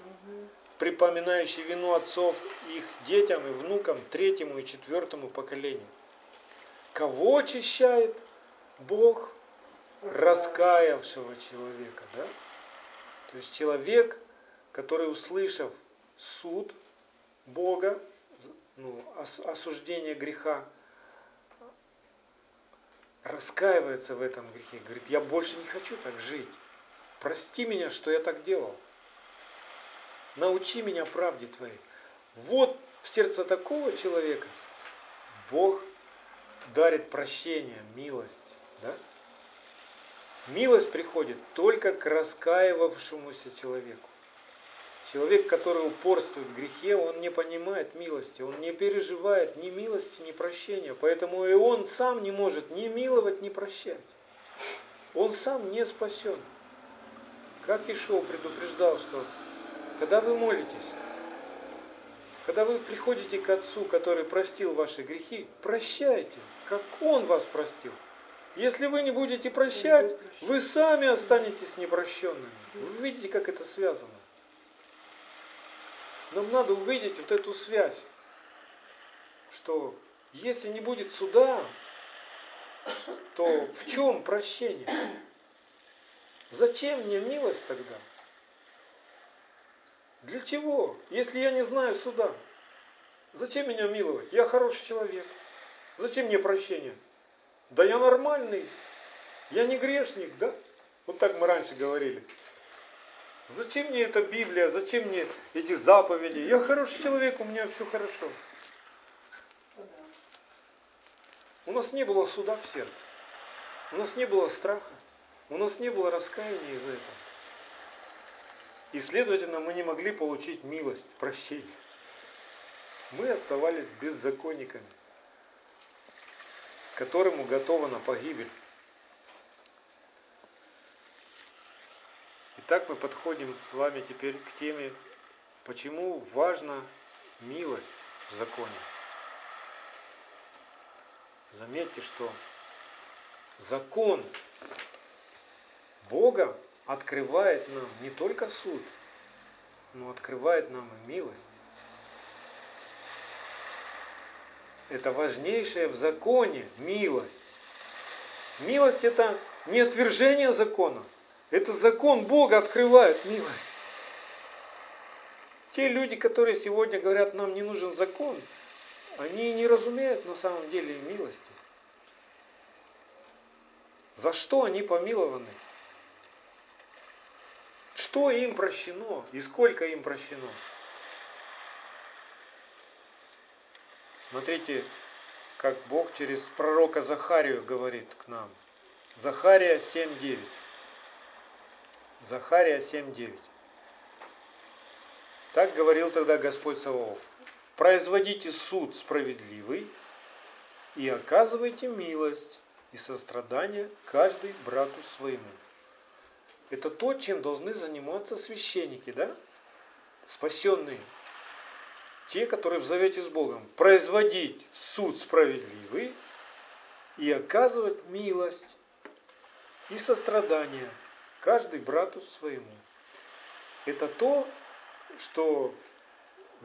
припоминающий вину отцов их детям и внукам третьему и четвертому поколению. Кого очищает? Бог раскаявшего человека. Да? То есть человек, который, услышав суд Бога, ну, осуждение греха, раскаивается в этом грехе, говорит, я больше не хочу так жить. Прости меня, что я так делал. Научи меня правде Твоей. Вот в сердце такого человека Бог дарит прощение, милость. Да? Милость приходит только к раскаивавшемуся человеку. Человек, который упорствует в грехе, он не понимает милости, он не переживает ни милости, ни прощения. Поэтому и он сам не может ни миловать, ни прощать. Он сам не спасен. Как Ишо предупреждал, что когда вы молитесь, когда вы приходите к Отцу, который простил ваши грехи, прощайте, как Он вас простил. Если вы не будете прощать, вы сами останетесь непрощенными. Вы видите, как это связано. Нам надо увидеть вот эту связь, что если не будет суда, то в чем прощение? Зачем мне милость тогда? Для чего? Если я не знаю суда, зачем меня миловать? Я хороший человек. Зачем мне прощение? Да я нормальный. Я не грешник, да? Вот так мы раньше говорили. Зачем мне эта Библия? Зачем мне эти заповеди? Я хороший человек, у меня все хорошо. У нас не было суда в сердце. У нас не было страха. У нас не было раскаяния из-за этого. И, следовательно, мы не могли получить милость, прощение. Мы оставались беззаконниками, которым уготована погибель. Итак, мы подходим с вами теперь к теме, почему важна милость в законе. Заметьте, что закон Бога открывает нам не только суд, но открывает нам и милость. Это важнейшее в законе милость. Милость это не отвержение закона, это закон Бога открывает милость. Те люди, которые сегодня говорят, нам не нужен закон, они не разумеют на самом деле милости. За что они помилованы? Что им прощено и сколько им прощено? Смотрите, как Бог через пророка Захарию говорит к нам. Захария 7.9. Захария 7.9. Так говорил тогда Господь Саваоф. Производите суд справедливый и оказывайте милость и сострадание каждый брату своему это то, чем должны заниматься священники, да? Спасенные. Те, которые в завете с Богом. Производить суд справедливый и оказывать милость и сострадание каждый брату своему. Это то, что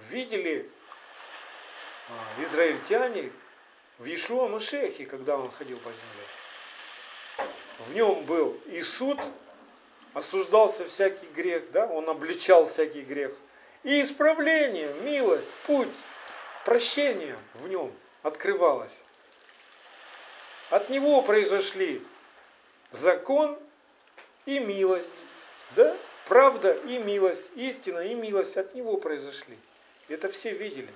видели а, израильтяне в Иешуа Машехе, когда он ходил по земле. В нем был и суд осуждался всякий грех, да, он обличал всякий грех. И исправление, милость, путь, прощение в нем открывалось. От него произошли закон и милость, да, правда и милость, истина и милость от него произошли. Это все видели.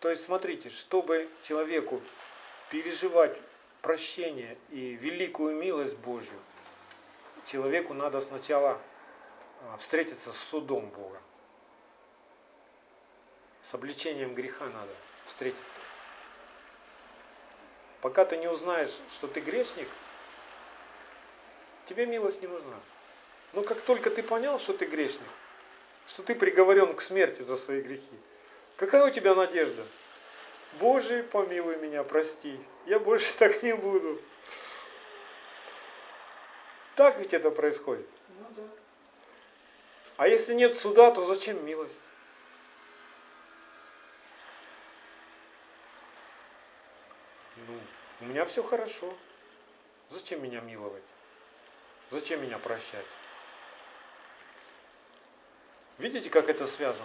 То есть смотрите, чтобы человеку переживать прощение и великую милость Божью, человеку надо сначала а, встретиться с судом Бога. С обличением греха надо встретиться. Пока ты не узнаешь, что ты грешник, тебе милость не нужна. Но как только ты понял, что ты грешник, что ты приговорен к смерти за свои грехи, какая у тебя надежда? Боже, помилуй меня, прости, я больше [laughs] так не буду. Так ведь это происходит. Ну, да. А если нет суда, то зачем милость? Ну, у меня все хорошо. Зачем меня миловать? Зачем меня прощать? Видите, как это связано?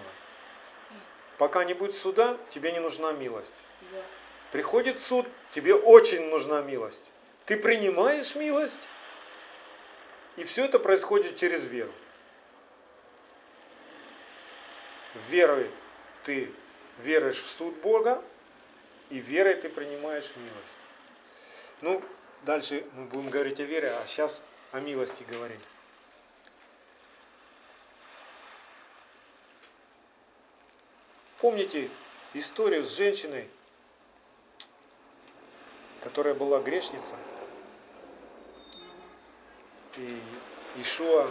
Пока не будет суда, тебе не нужна милость. Приходит суд, тебе очень нужна милость. Ты принимаешь милость, и все это происходит через веру. Верой ты веришь в суд Бога, и верой ты принимаешь милость. Ну, дальше мы будем говорить о вере, а сейчас о милости говорим. Помните историю с женщиной, которая была грешница? И Ишуа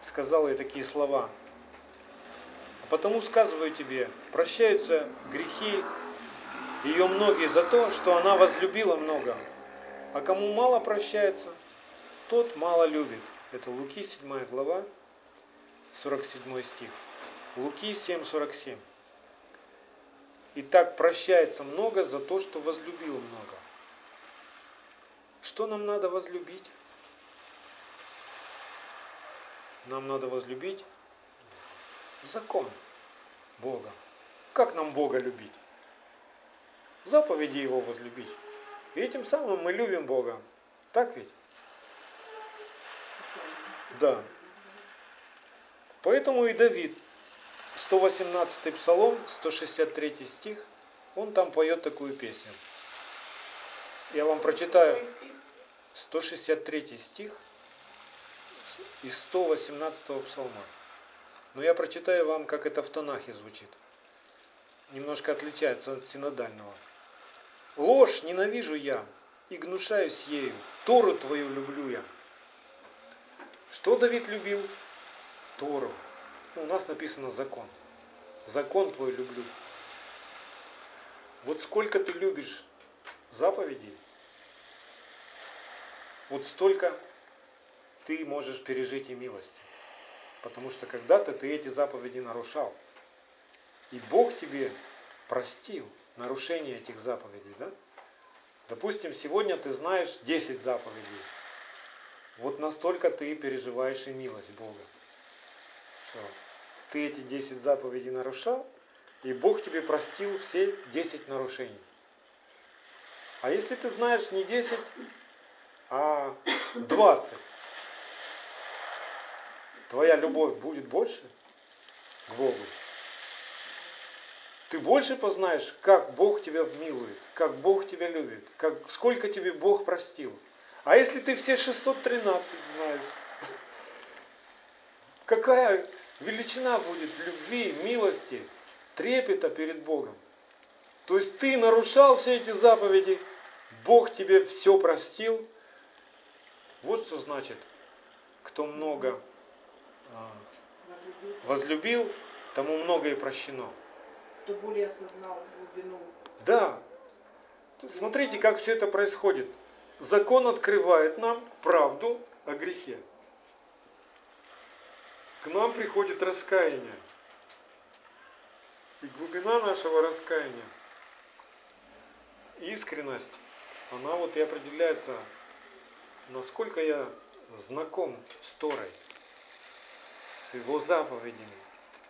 сказал ей такие слова. «А потому сказываю тебе, прощаются грехи ее многие за то, что она возлюбила много. А кому мало прощается, тот мало любит. Это Луки 7 глава, 47 стих. Луки 7:47. И так прощается много за то, что возлюбил много. Что нам надо возлюбить? Нам надо возлюбить закон Бога. Как нам Бога любить? Заповеди Его возлюбить. И этим самым мы любим Бога. Так ведь? Да. Поэтому и Давид 118 псалом, 163 стих, он там поет такую песню. Я вам прочитаю 163 стих из 118 псалма. Но я прочитаю вам, как это в Танахе звучит. Немножко отличается от синодального. Ложь ненавижу я и гнушаюсь ею. Тору твою люблю я. Что Давид любил? Тору. У нас написано закон. Закон твой люблю. Вот сколько ты любишь заповедей, вот столько ты можешь пережить и милость. Потому что когда-то ты эти заповеди нарушал. И Бог тебе простил нарушение этих заповедей. Да? Допустим, сегодня ты знаешь 10 заповедей. Вот настолько ты переживаешь и милость Бога. Все ты эти 10 заповедей нарушал, и Бог тебе простил все 10 нарушений. А если ты знаешь не 10, а 20, твоя любовь будет больше к Богу. Ты больше познаешь, как Бог тебя милует, как Бог тебя любит, как, сколько тебе Бог простил. А если ты все 613 знаешь, какая величина будет любви, милости, трепета перед Богом. То есть ты нарушал все эти заповеди, Бог тебе все простил. Вот что значит, кто много возлюбил, тому много и прощено. Кто более осознал глубину. Да. Смотрите, как все это происходит. Закон открывает нам правду о грехе к нам приходит раскаяние. И глубина нашего раскаяния, искренность, она вот и определяется, насколько я знаком с Торой, с его заповедями,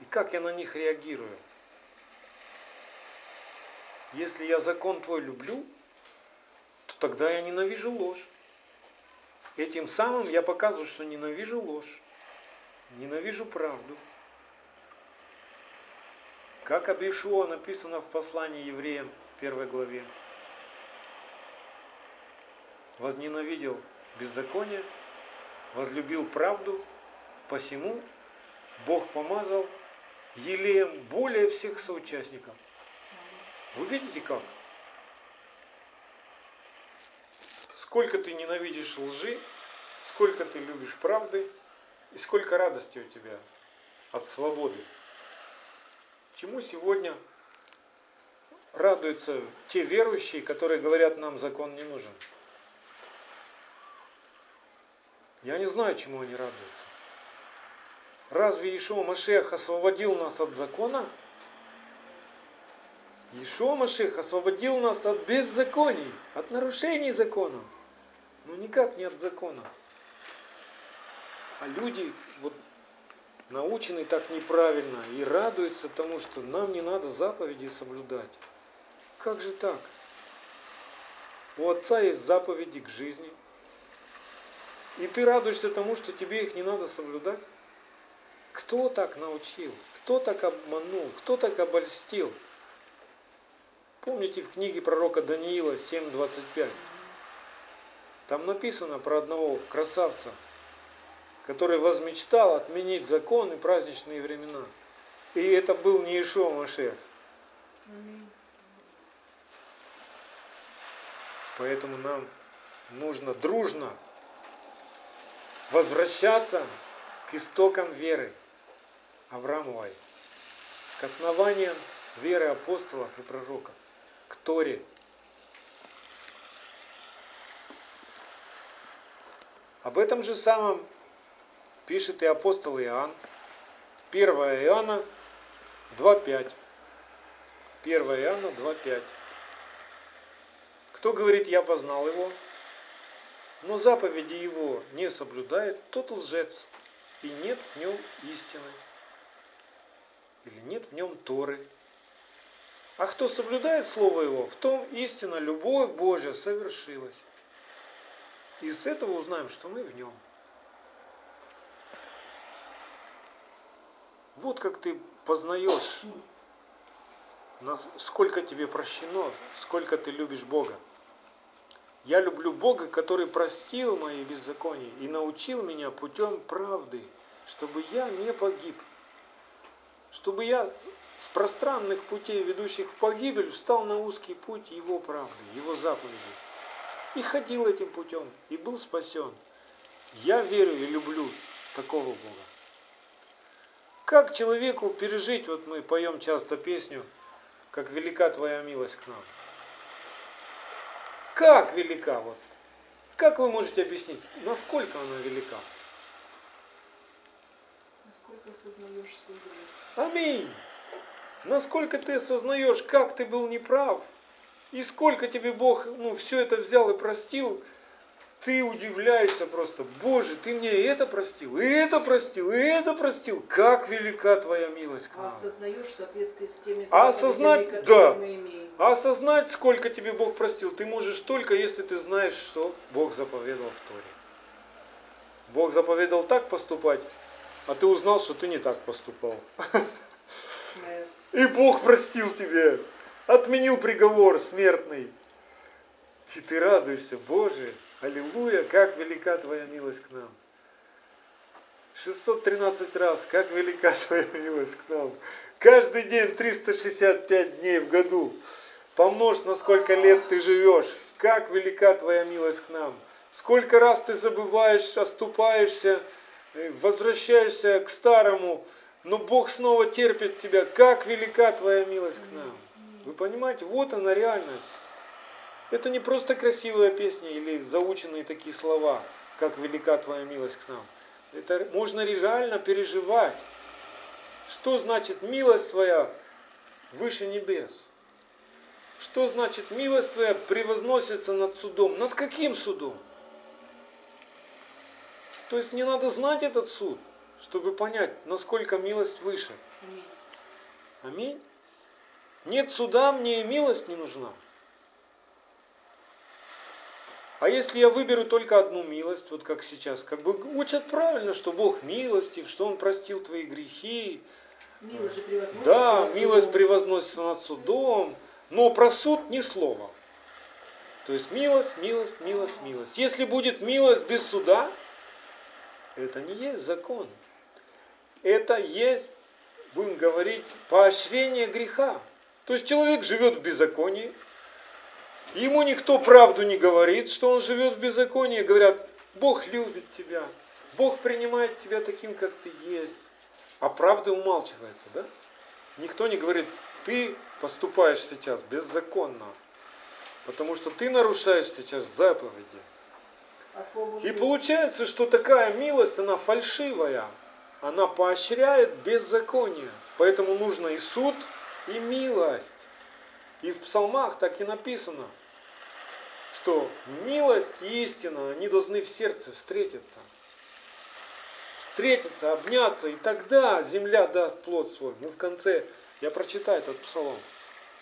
и как я на них реагирую. Если я закон твой люблю, то тогда я ненавижу ложь. Этим самым я показываю, что ненавижу ложь. Ненавижу правду. Как об Ишуа написано в послании евреям в первой главе. Возненавидел беззаконие, возлюбил правду, посему Бог помазал елеем более всех соучастников. Вы видите как? Сколько ты ненавидишь лжи, сколько ты любишь правды, и сколько радости у тебя от свободы. Чему сегодня радуются те верующие, которые говорят, нам закон не нужен? Я не знаю, чему они радуются. Разве Ишуа Машех освободил нас от закона? Ишуа Машех освободил нас от беззаконий, от нарушений закона. Но никак не от закона. А люди вот научены так неправильно и радуются тому, что нам не надо заповеди соблюдать. Как же так? У Отца есть заповеди к жизни. И ты радуешься тому, что тебе их не надо соблюдать? Кто так научил? Кто так обманул? Кто так обольстил? Помните в книге пророка Даниила 7.25? Там написано про одного красавца, который возмечтал отменить закон и праздничные времена. И это был не Ишуа Машех. Поэтому нам нужно дружно возвращаться к истокам веры Авраамовой, к основаниям веры апостолов и пророков, к Торе. Об этом же самом пишет и апостол Иоанн. 1 Иоанна 2.5. 1 Иоанна 2.5. Кто говорит, я познал его, но заповеди его не соблюдает, тот лжец, и нет в нем истины. Или нет в нем Торы. А кто соблюдает Слово Его, в том истина, любовь Божья совершилась. И с этого узнаем, что мы в нем. Вот как ты познаешь, сколько тебе прощено, сколько ты любишь Бога. Я люблю Бога, который простил мои беззакония и научил меня путем правды, чтобы я не погиб. Чтобы я с пространных путей, ведущих в погибель, встал на узкий путь Его правды, Его заповеди. И ходил этим путем, и был спасен. Я верю и люблю такого Бога. Как человеку пережить, вот мы поем часто песню, как велика Твоя милость к нам. Как велика? Вот. Как вы можете объяснить, насколько она велика? Насколько осознаешь свой грех. Аминь. Насколько ты осознаешь, как ты был неправ, и сколько тебе Бог ну, все это взял и простил, ты удивляешься просто, Боже, ты мне и это простил, и это простил, и это простил. Как велика твоя милость к А нам. осознаешь в соответствии с теми осознать, которые да. мы имеем. Осознать, сколько тебе Бог простил, ты можешь только, если ты знаешь, что Бог заповедал в Торе. Бог заповедал так поступать, а ты узнал, что ты не так поступал. И Бог простил тебе, отменил приговор смертный. И ты радуешься, Боже, аллилуйя, как велика Твоя милость к нам. 613 раз, как велика Твоя милость к нам. Каждый день 365 дней в году. Помножь, на сколько лет ты живешь. Как велика Твоя милость к нам. Сколько раз ты забываешь, оступаешься, э, возвращаешься к старому, но Бог снова терпит тебя. Как велика Твоя милость к нам. Вы понимаете, вот она реальность. Это не просто красивая песня или заученные такие слова, как велика Твоя милость к нам. Это можно реально переживать. Что значит милость Твоя выше небес? Что значит милость Твоя превозносится над судом? Над каким судом? То есть мне надо знать этот суд, чтобы понять, насколько милость выше. Аминь. Аминь. Нет суда, мне и милость не нужна. А если я выберу только одну милость, вот как сейчас, как бы учат правильно, что Бог милостив, что Он простил твои грехи, Милость Да, милость превозносится над судом, но про суд ни слова. То есть милость, милость, милость, милость. Если будет милость без суда, это не есть закон. Это есть, будем говорить, поощрение греха. То есть человек живет в беззаконии, ему никто правду не говорит, что он живет в беззаконии. Говорят, Бог любит тебя, Бог принимает тебя таким, как ты есть. А правда умалчивается, да? Никто не говорит, ты поступаешь сейчас беззаконно, потому что ты нарушаешь сейчас заповеди. И получается, что такая милость, она фальшивая. Она поощряет беззаконие. Поэтому нужно и суд, и милость. И в псалмах так и написано, что милость и истина, они должны в сердце встретиться. Встретиться, обняться, и тогда земля даст плод свой. Ну, в конце, я прочитаю этот псалом.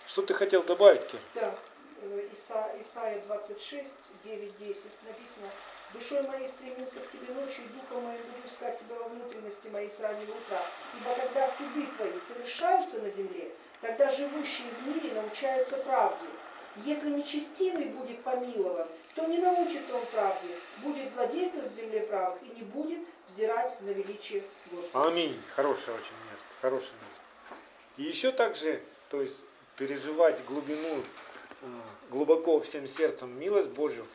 Что ты хотел добавить, Кир? Да, э, Иса- Исайя 26, 9, 10 написано, «Душой моей стремился к тебе ночью, и духом моим буду искать тебя во внутренности моей с раннего утра. Ибо когда суды твои совершаются на земле, тогда живущие в мире научаются правде. Если нечестивый будет помилован, то не научится он правде, будет злодействовать в земле правых и не будет взирать на величие Господа». Аминь. Хорошее очень место. Хорошее место. И еще также, то есть переживать глубину, э, глубоко всем сердцем милость Божью,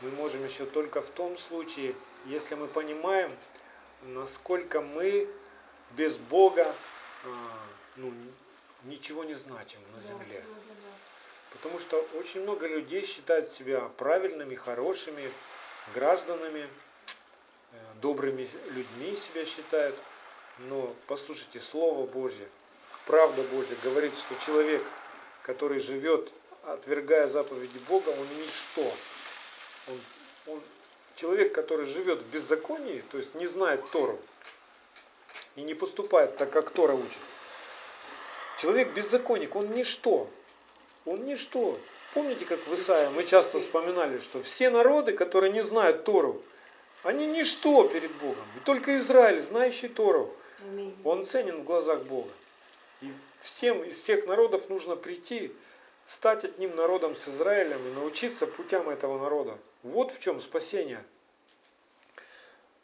мы можем еще только в том случае, если мы понимаем, насколько мы без Бога э, ну, ничего не значим на земле. Потому что очень много людей считают себя правильными, хорошими гражданами, э, добрыми людьми себя считают. Но послушайте, Слово Божье, правда Божья говорит, что человек, который живет, отвергая заповеди Бога, он ничто. Он, он- человек, который живет в беззаконии, то есть не знает Тору и не поступает так, как Тора учит. Человек беззаконник, он ничто. Он ничто. Помните, как в Исаии мы часто вспоминали, что все народы, которые не знают Тору, они ничто перед Богом. И только Израиль, знающий Тору, он ценен в глазах Бога. И всем из всех народов нужно прийти, стать одним народом с Израилем и научиться путям этого народа. Вот в чем спасение.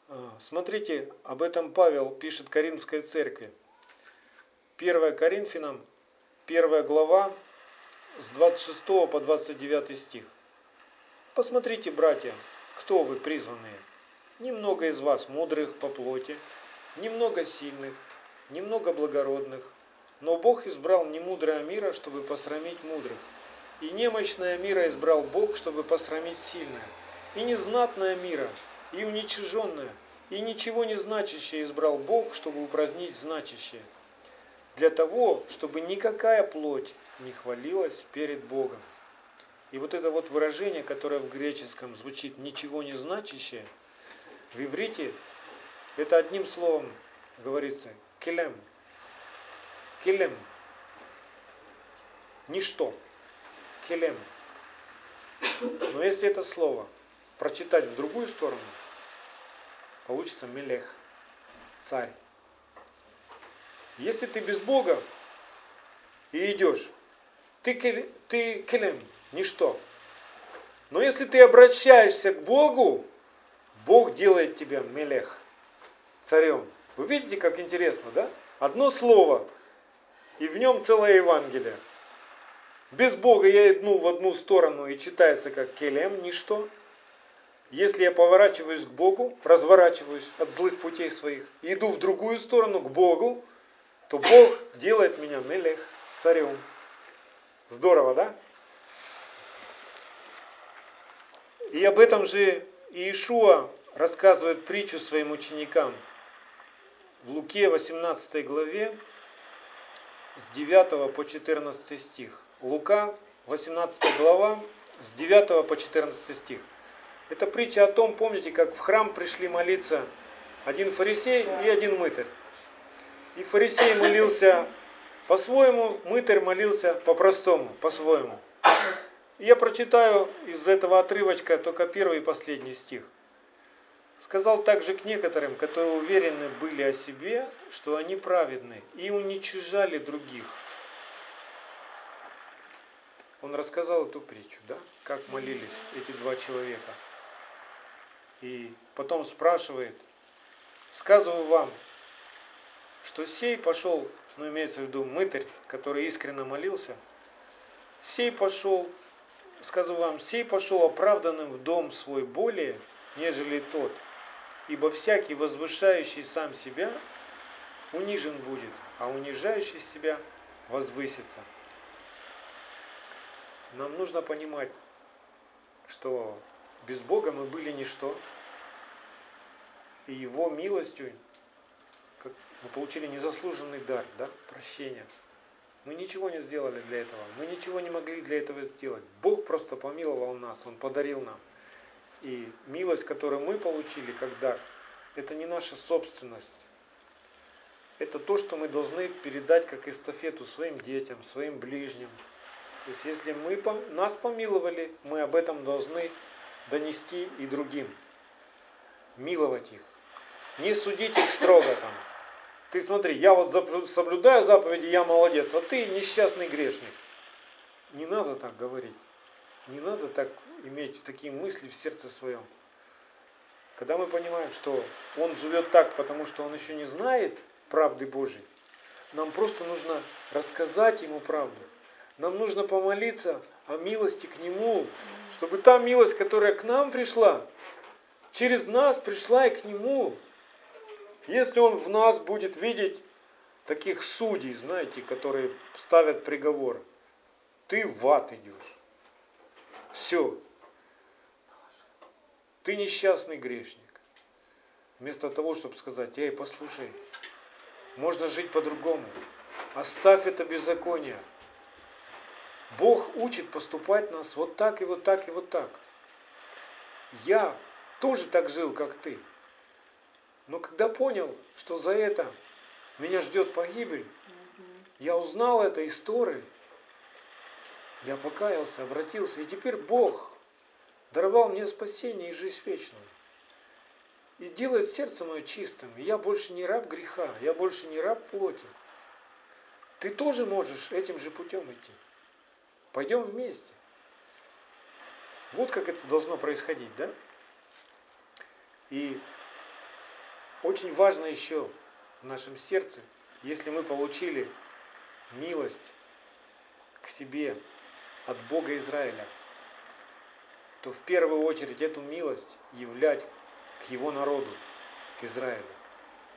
А, Смотрите, об этом Павел пишет Коринфской церкви. 1 Коринфянам, 1 глава, с 26 по 29 стих. Посмотрите, братья, кто вы призванные. Немного из вас мудрых по плоти, немного сильных, немного благородных. Но Бог избрал немудрое мира, чтобы посрамить мудрых. И немощное мира избрал Бог, чтобы посрамить сильное. И незнатное мира, и уничиженное, и ничего не значащее избрал Бог, чтобы упразднить значащее. Для того, чтобы никакая плоть не хвалилась перед Богом. И вот это вот выражение, которое в греческом звучит ничего не значащее, в иврите это одним словом говорится келем. Келем. Ничто. Келем. Но если это слово прочитать в другую сторону, получится мелех. Царь. Если ты без Бога и идешь, ты, ты келем, ничто. Но если ты обращаешься к Богу, Бог делает тебя мелех, царем. Вы видите, как интересно, да? Одно слово, и в нем целое Евангелие. Без Бога я иду в одну сторону и читается как келем, ничто. Если я поворачиваюсь к Богу, разворачиваюсь от злых путей своих, иду в другую сторону, к Богу, то Бог делает меня мелех, царем. Здорово, да? И об этом же Иешуа рассказывает притчу своим ученикам в Луке 18 главе с 9 по 14 стих. Лука 18 глава с 9 по 14 стих. Это притча о том, помните, как в храм пришли молиться один фарисей и один мытарь. И фарисей молился по-своему, мытарь молился по-простому, по-своему. Я прочитаю из этого отрывочка только первый и последний стих. Сказал также к некоторым, которые уверены были о себе, что они праведны, и уничижали других. Он рассказал эту притчу, да, как молились эти два человека. И потом спрашивает, сказываю вам, что сей пошел, ну имеется в виду мытарь, который искренне молился, сей пошел, сказываю вам, сей пошел оправданным в дом свой более, нежели тот, ибо всякий возвышающий сам себя унижен будет, а унижающий себя возвысится. Нам нужно понимать, что без Бога мы были ничто, и Его милостью мы получили незаслуженный дар, да, прощения. Мы ничего не сделали для этого, мы ничего не могли для этого сделать. Бог просто помиловал нас, Он подарил нам. И милость, которую мы получили как дар, это не наша собственность. Это то, что мы должны передать как эстафету своим детям, своим ближним. То есть если мы, нас помиловали, мы об этом должны донести и другим. Миловать их. Не судить их строго там. Ты смотри, я вот соблюдаю заповеди, я молодец, а ты несчастный грешник. Не надо так говорить. Не надо так иметь такие мысли в сердце своем. Когда мы понимаем, что он живет так, потому что он еще не знает правды Божьей, нам просто нужно рассказать ему правду. Нам нужно помолиться о милости к нему, чтобы та милость, которая к нам пришла, через нас пришла и к нему. Если он в нас будет видеть таких судей, знаете, которые ставят приговор, ты в ад идешь. Все. Ты несчастный грешник. Вместо того, чтобы сказать, эй, послушай, можно жить по-другому. Оставь это беззаконие. Бог учит поступать нас вот так и вот так и вот так. Я тоже так жил, как ты. Но когда понял, что за это меня ждет погибель, я узнал этой истории, я покаялся, обратился, и теперь Бог даровал мне спасение и жизнь вечную. И делает сердце мое чистым. И я больше не раб греха, я больше не раб плоти. Ты тоже можешь этим же путем идти. Пойдем вместе. Вот как это должно происходить, да? И очень важно еще в нашем сердце, если мы получили милость к себе от Бога Израиля, то в первую очередь эту милость являть к его народу, к Израилю,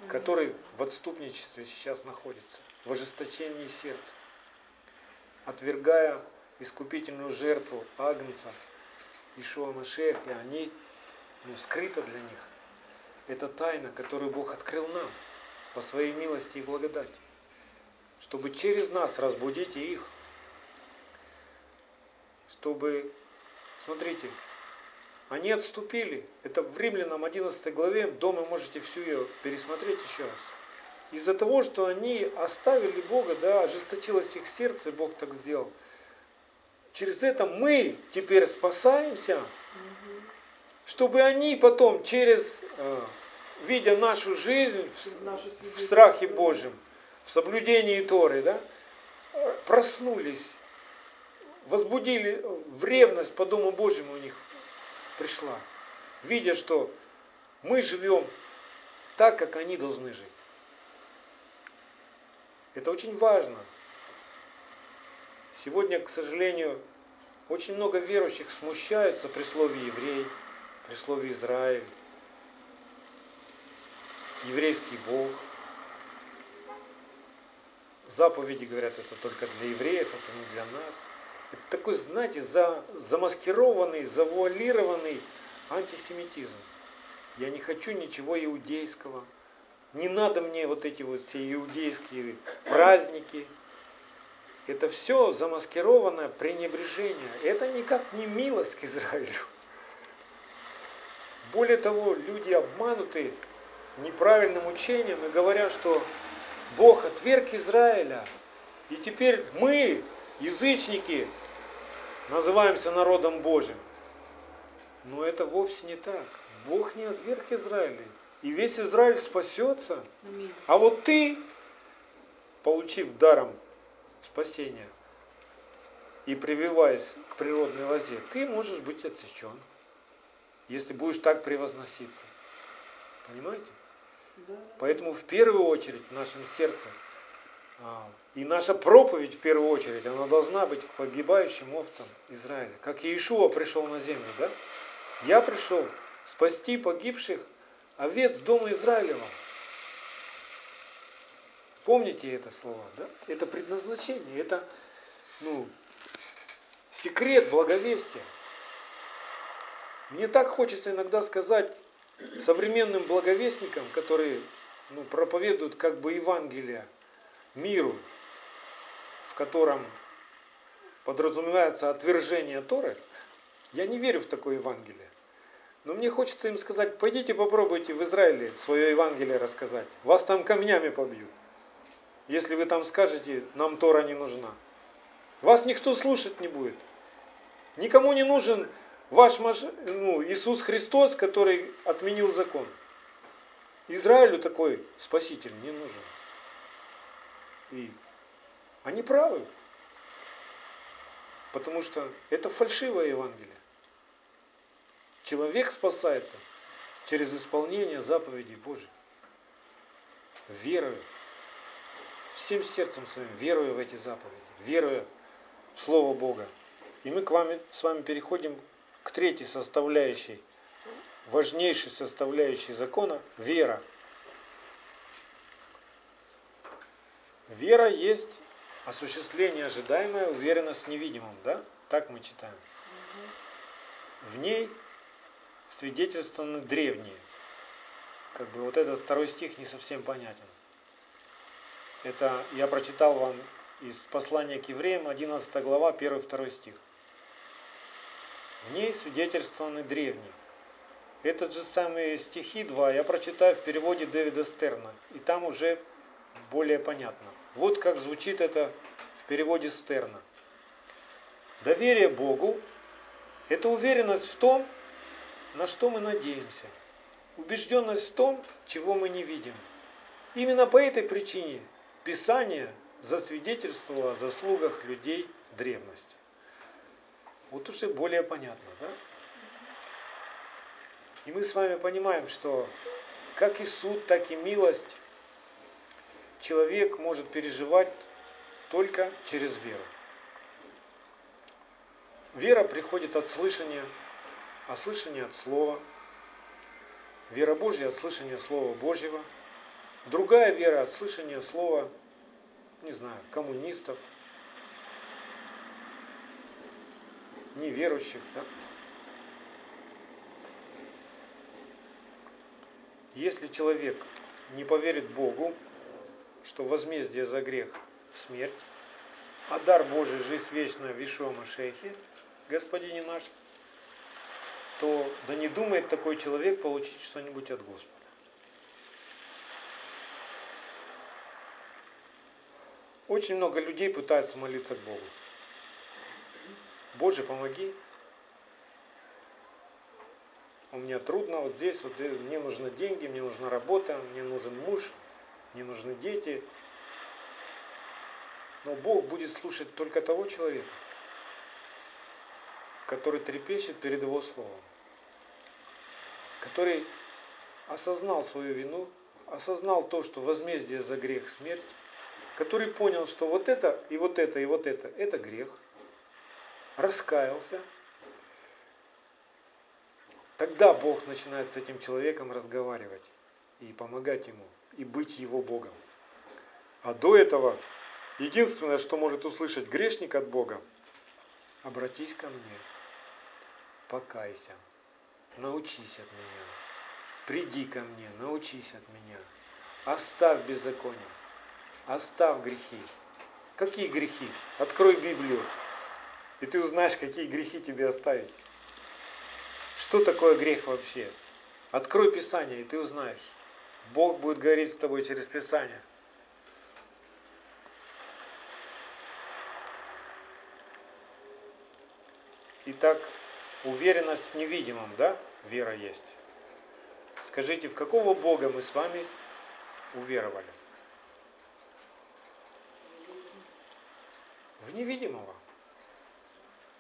который в отступничестве сейчас находится, в ожесточении сердца, отвергая искупительную жертву Агнца Ишуа Машех, и они, ну, скрыто для них. Это тайна, которую Бог открыл нам по своей милости и благодати, чтобы через нас разбудить их, чтобы, смотрите, они отступили. Это в Римлянам 11 главе, дома можете всю ее пересмотреть еще раз. Из-за того, что они оставили Бога, да, ожесточилось их сердце, Бог так сделал – через это мы теперь спасаемся, чтобы они потом через, э, видя нашу жизнь в, в страхе Божьем, в соблюдении Торы, да, проснулись, возбудили в ревность по Дому Божьему у них пришла, видя, что мы живем так, как они должны жить. Это очень важно. Сегодня, к сожалению, очень много верующих смущаются при слове еврей, при слове Израиль, еврейский Бог. Заповеди, говорят, это только для евреев, это не для нас. Это такой, знаете, за, замаскированный, завуалированный антисемитизм. Я не хочу ничего иудейского. Не надо мне вот эти вот все иудейские праздники, это все замаскированное пренебрежение. Это никак не милость к Израилю. Более того, люди обмануты неправильным учением и говорят, что Бог отверг Израиля. И теперь мы, язычники, называемся народом Божьим. Но это вовсе не так. Бог не отверг Израиля. И весь Израиль спасется. Аминь. А вот ты, получив даром спасения и прививаясь к природной лозе, ты можешь быть отсечен, если будешь так превозноситься. Понимаете? Да. Поэтому в первую очередь в нашем сердце а, и наша проповедь в первую очередь, она должна быть к погибающим овцам Израиля. Как Иешуа пришел на землю, да? Я пришел спасти погибших овец дома Израилева. Помните это слово, да? Это предназначение, это ну, секрет благовестия. Мне так хочется иногда сказать современным благовестникам, которые ну, проповедуют как бы Евангелие миру, в котором подразумевается отвержение Торы, я не верю в такое Евангелие. Но мне хочется им сказать, пойдите попробуйте в Израиле свое Евангелие рассказать. Вас там камнями побьют. Если вы там скажете, нам Тора не нужна. Вас никто слушать не будет. Никому не нужен ваш ну, Иисус Христос, который отменил закон. Израилю такой спаситель не нужен. И они правы. Потому что это фальшивое Евангелие. Человек спасается через исполнение заповедей Божьих. Верою. Всем сердцем своим веруя в эти заповеди. Веруя в Слово Бога. И мы к вами, с вами переходим к третьей составляющей, важнейшей составляющей закона – вера. Вера есть осуществление ожидаемое, уверенность в невидимом, да? Так мы читаем. В ней свидетельствованы древние. Как бы вот этот второй стих не совсем понятен. Это я прочитал вам из послания к евреям, 11 глава, 1-2 стих. В ней свидетельствованы древние. Этот же самый стихи 2 я прочитаю в переводе Дэвида Стерна, и там уже более понятно. Вот как звучит это в переводе Стерна. Доверие Богу – это уверенность в том, на что мы надеемся. Убежденность в том, чего мы не видим. Именно по этой причине Писание засвидетельствовало о заслугах людей древности. Вот уже более понятно, да? И мы с вами понимаем, что как и суд, так и милость человек может переживать только через веру. Вера приходит от слышания, а слышание от Слова. Вера Божья от слышания Слова Божьего. Другая вера от слышания Слова, не знаю, коммунистов, неверующих. Да? Если человек не поверит Богу, что возмездие за грех – смерть, а дар Божий – жизнь вечная в Ишуа Машехе, Господине наш, то да не думает такой человек получить что-нибудь от Господа. Очень много людей пытаются молиться к Богу. Боже, помоги. У меня трудно вот здесь, вот э, мне нужны деньги, мне нужна работа, мне нужен муж, не нужны дети. Но Бог будет слушать только того человека, который трепещет перед Его Словом, который осознал свою вину, осознал то, что возмездие за грех смерть, который понял, что вот это и вот это и вот это – это грех, раскаялся, тогда Бог начинает с этим человеком разговаривать и помогать ему и быть его Богом. А до этого единственное, что может услышать грешник от Бога, обратись ко мне, покайся, научись от меня, приди ко мне, научись от меня, оставь беззаконие, оставь грехи. Какие грехи? Открой Библию, и ты узнаешь, какие грехи тебе оставить. Что такое грех вообще? Открой Писание, и ты узнаешь. Бог будет говорить с тобой через Писание. Итак, уверенность в невидимом, да, вера есть. Скажите, в какого Бога мы с вами уверовали? В невидимого.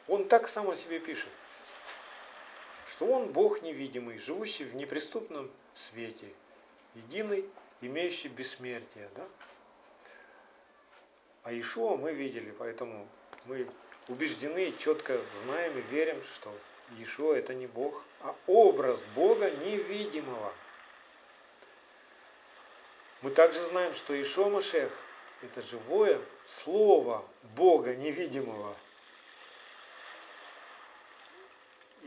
Он так сам о себе пишет, что он Бог невидимый, живущий в неприступном свете, единый, имеющий бессмертие. Да? А Ишуа мы видели, поэтому мы убеждены, четко знаем и верим, что Ишуа это не Бог, а образ Бога невидимого. Мы также знаем, что Ишуа Машех это живое слово Бога невидимого.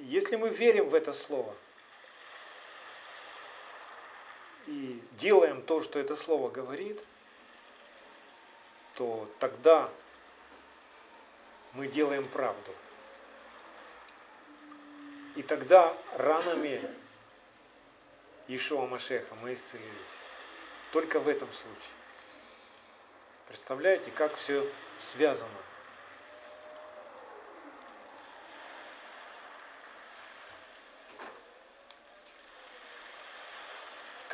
Если мы верим в это слово и делаем то, что это слово говорит, то тогда мы делаем правду. И тогда ранами Ишуа Машеха мы исцелились. Только в этом случае. Представляете, как все связано?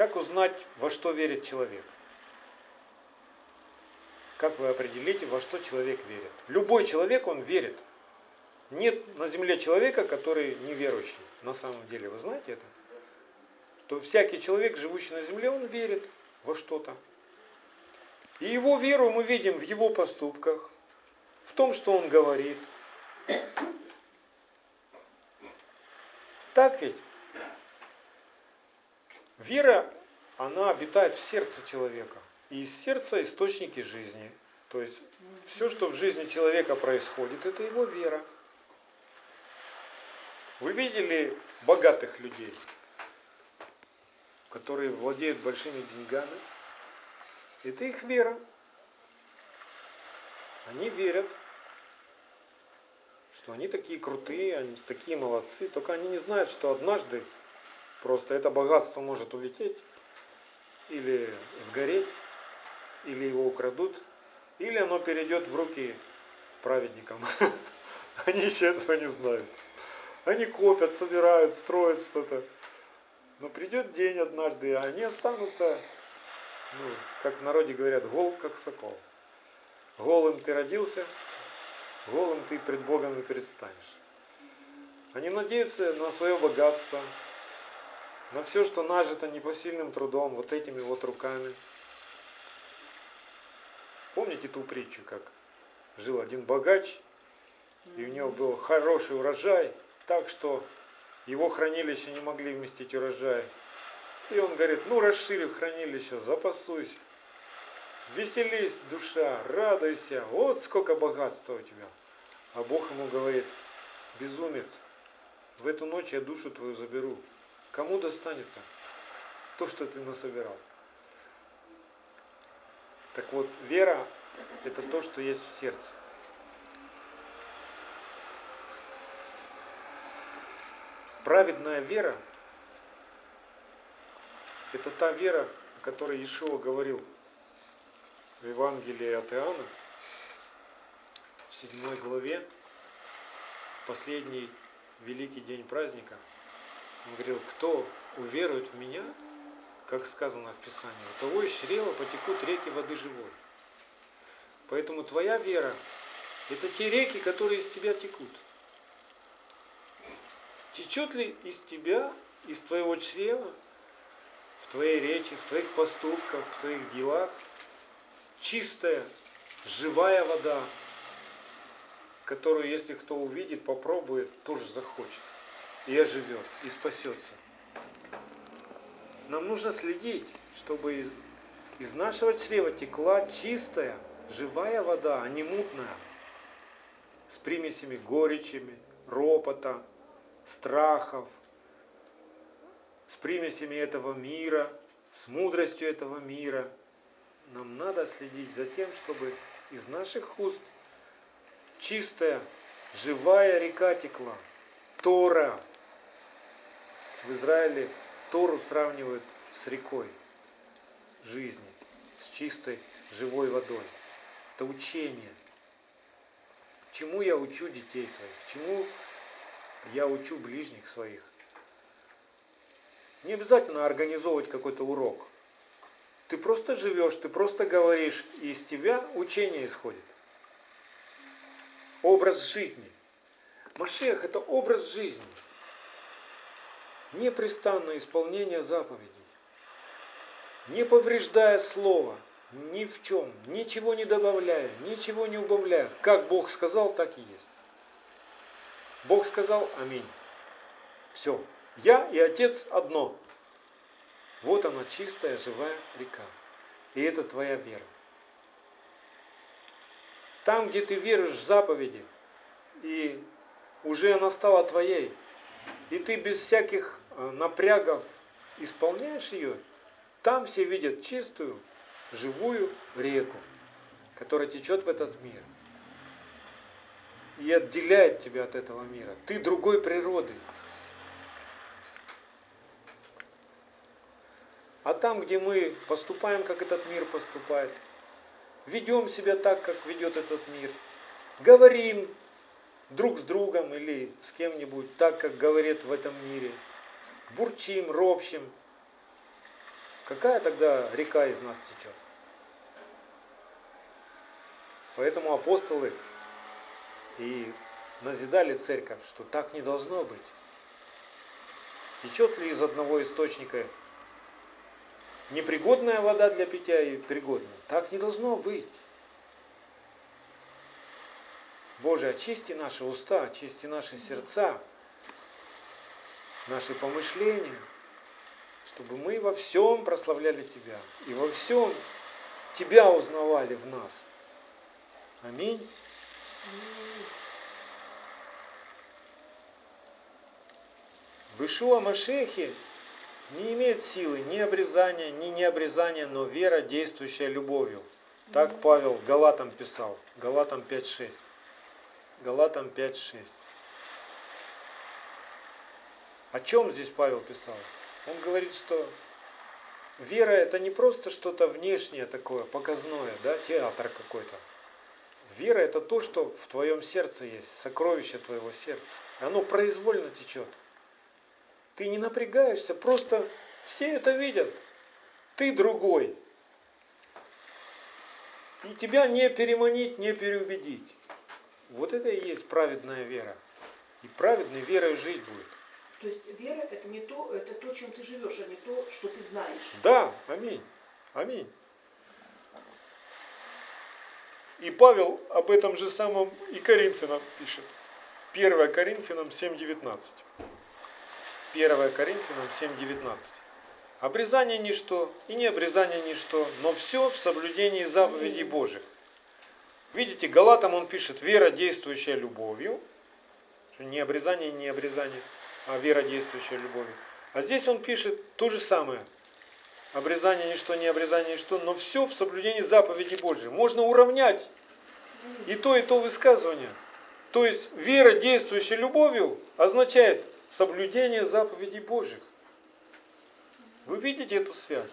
Как узнать, во что верит человек? Как вы определите, во что человек верит? Любой человек, он верит. Нет на земле человека, который неверующий. На самом деле, вы знаете это? Что всякий человек, живущий на земле, он верит во что-то. И его веру мы видим в его поступках, в том, что он говорит. Так ведь? Вера, она обитает в сердце человека. И из сердца источники жизни. То есть все, что в жизни человека происходит, это его вера. Вы видели богатых людей, которые владеют большими деньгами? Это их вера. Они верят, что они такие крутые, они такие молодцы, только они не знают, что однажды просто это богатство может улететь или сгореть, или его украдут, или оно перейдет в руки праведникам. [laughs] Они еще этого не знают. Они копят, собирают, строят что-то. Но придет день однажды, и они останутся ну, как в народе говорят, гол как сокол. Голым ты родился, голым ты пред Богом и предстанешь. Они надеются на свое богатство, на все, что нажито непосильным трудом, вот этими вот руками. Помните ту притчу, как жил один богач, и у него был хороший урожай, так что его хранилище не могли вместить урожай. И он говорит, ну расшири хранилище, запасуйся. Веселись, душа, радуйся, вот сколько богатства у тебя. А Бог ему говорит, безумец, в эту ночь я душу твою заберу. Кому достанется то, что ты насобирал? Так вот, вера – это то, что есть в сердце. Праведная вера – это та вера, о которой Иешуа говорил в Евангелии от Иоанна, в седьмой главе, последний великий день праздника. Он говорил, кто уверует в меня, как сказано в Писании, у того из чрева потекут реки воды живой. Поэтому твоя вера – это те реки, которые из тебя текут. Течет ли из тебя, из твоего чрева твоей речи, в твоих поступках, в твоих делах чистая, живая вода, которую, если кто увидит, попробует, тоже захочет. И оживет, и спасется. Нам нужно следить, чтобы из, нашего чрева текла чистая, живая вода, а не мутная, с примесями горечами, ропота, страхов, с примесями этого мира, с мудростью этого мира. Нам надо следить за тем, чтобы из наших уст чистая, живая река текла. Тора. В Израиле Тору сравнивают с рекой жизни, с чистой, живой водой. Это учение. Чему я учу детей своих? Чему я учу ближних своих? Не обязательно организовывать какой-то урок. Ты просто живешь, ты просто говоришь, и из тебя учение исходит. Образ жизни. Машех – это образ жизни. Непрестанное исполнение заповедей. Не повреждая слова, ни в чем, ничего не добавляя, ничего не убавляя. Как Бог сказал, так и есть. Бог сказал Аминь. Все. Я и Отец одно. Вот она чистая, живая река. И это твоя вера. Там, где ты веришь в заповеди, и уже она стала твоей, и ты без всяких напрягов исполняешь ее, там все видят чистую, живую реку, которая течет в этот мир и отделяет тебя от этого мира. Ты другой природы. А там, где мы поступаем, как этот мир поступает, ведем себя так, как ведет этот мир, говорим друг с другом или с кем-нибудь так, как говорит в этом мире, бурчим, ропщим, какая тогда река из нас течет? Поэтому апостолы и назидали церковь, что так не должно быть. Течет ли из одного источника непригодная вода для питья и пригодная. Так не должно быть. Боже, очисти наши уста, очисти наши сердца, наши помышления, чтобы мы во всем прославляли Тебя и во всем Тебя узнавали в нас. Аминь. В Ишуа Машехе не имеет силы ни обрезания, ни необрезания, но вера, действующая любовью. Так Павел Галатам писал, Галатам 5.6. Галатам 5.6. О чем здесь Павел писал? Он говорит, что вера это не просто что-то внешнее такое, показное, да, театр какой-то. Вера это то, что в твоем сердце есть, сокровище твоего сердца. Оно произвольно течет. Ты не напрягаешься, просто все это видят. Ты другой. И тебя не переманить, не переубедить. Вот это и есть праведная вера. И праведной верой жить будет. То есть вера это не то, это то, чем ты живешь, а не то, что ты знаешь. Да, аминь. Аминь. И Павел об этом же самом и Коринфянам пишет. 1 Коринфянам 7.19. 1 Коринфянам 7.19. Обрезание ничто и не обрезание ничто, но все в соблюдении заповедей Божьих. Видите, Галатам он пишет, вера, действующая любовью, что не обрезание, не обрезание, а вера, действующая любовью. А здесь он пишет то же самое. Обрезание ничто, не обрезание ничто, но все в соблюдении заповедей Божьих. Можно уравнять и то, и то высказывание. То есть вера, действующая любовью, означает соблюдение заповедей Божьих. Вы видите эту связь?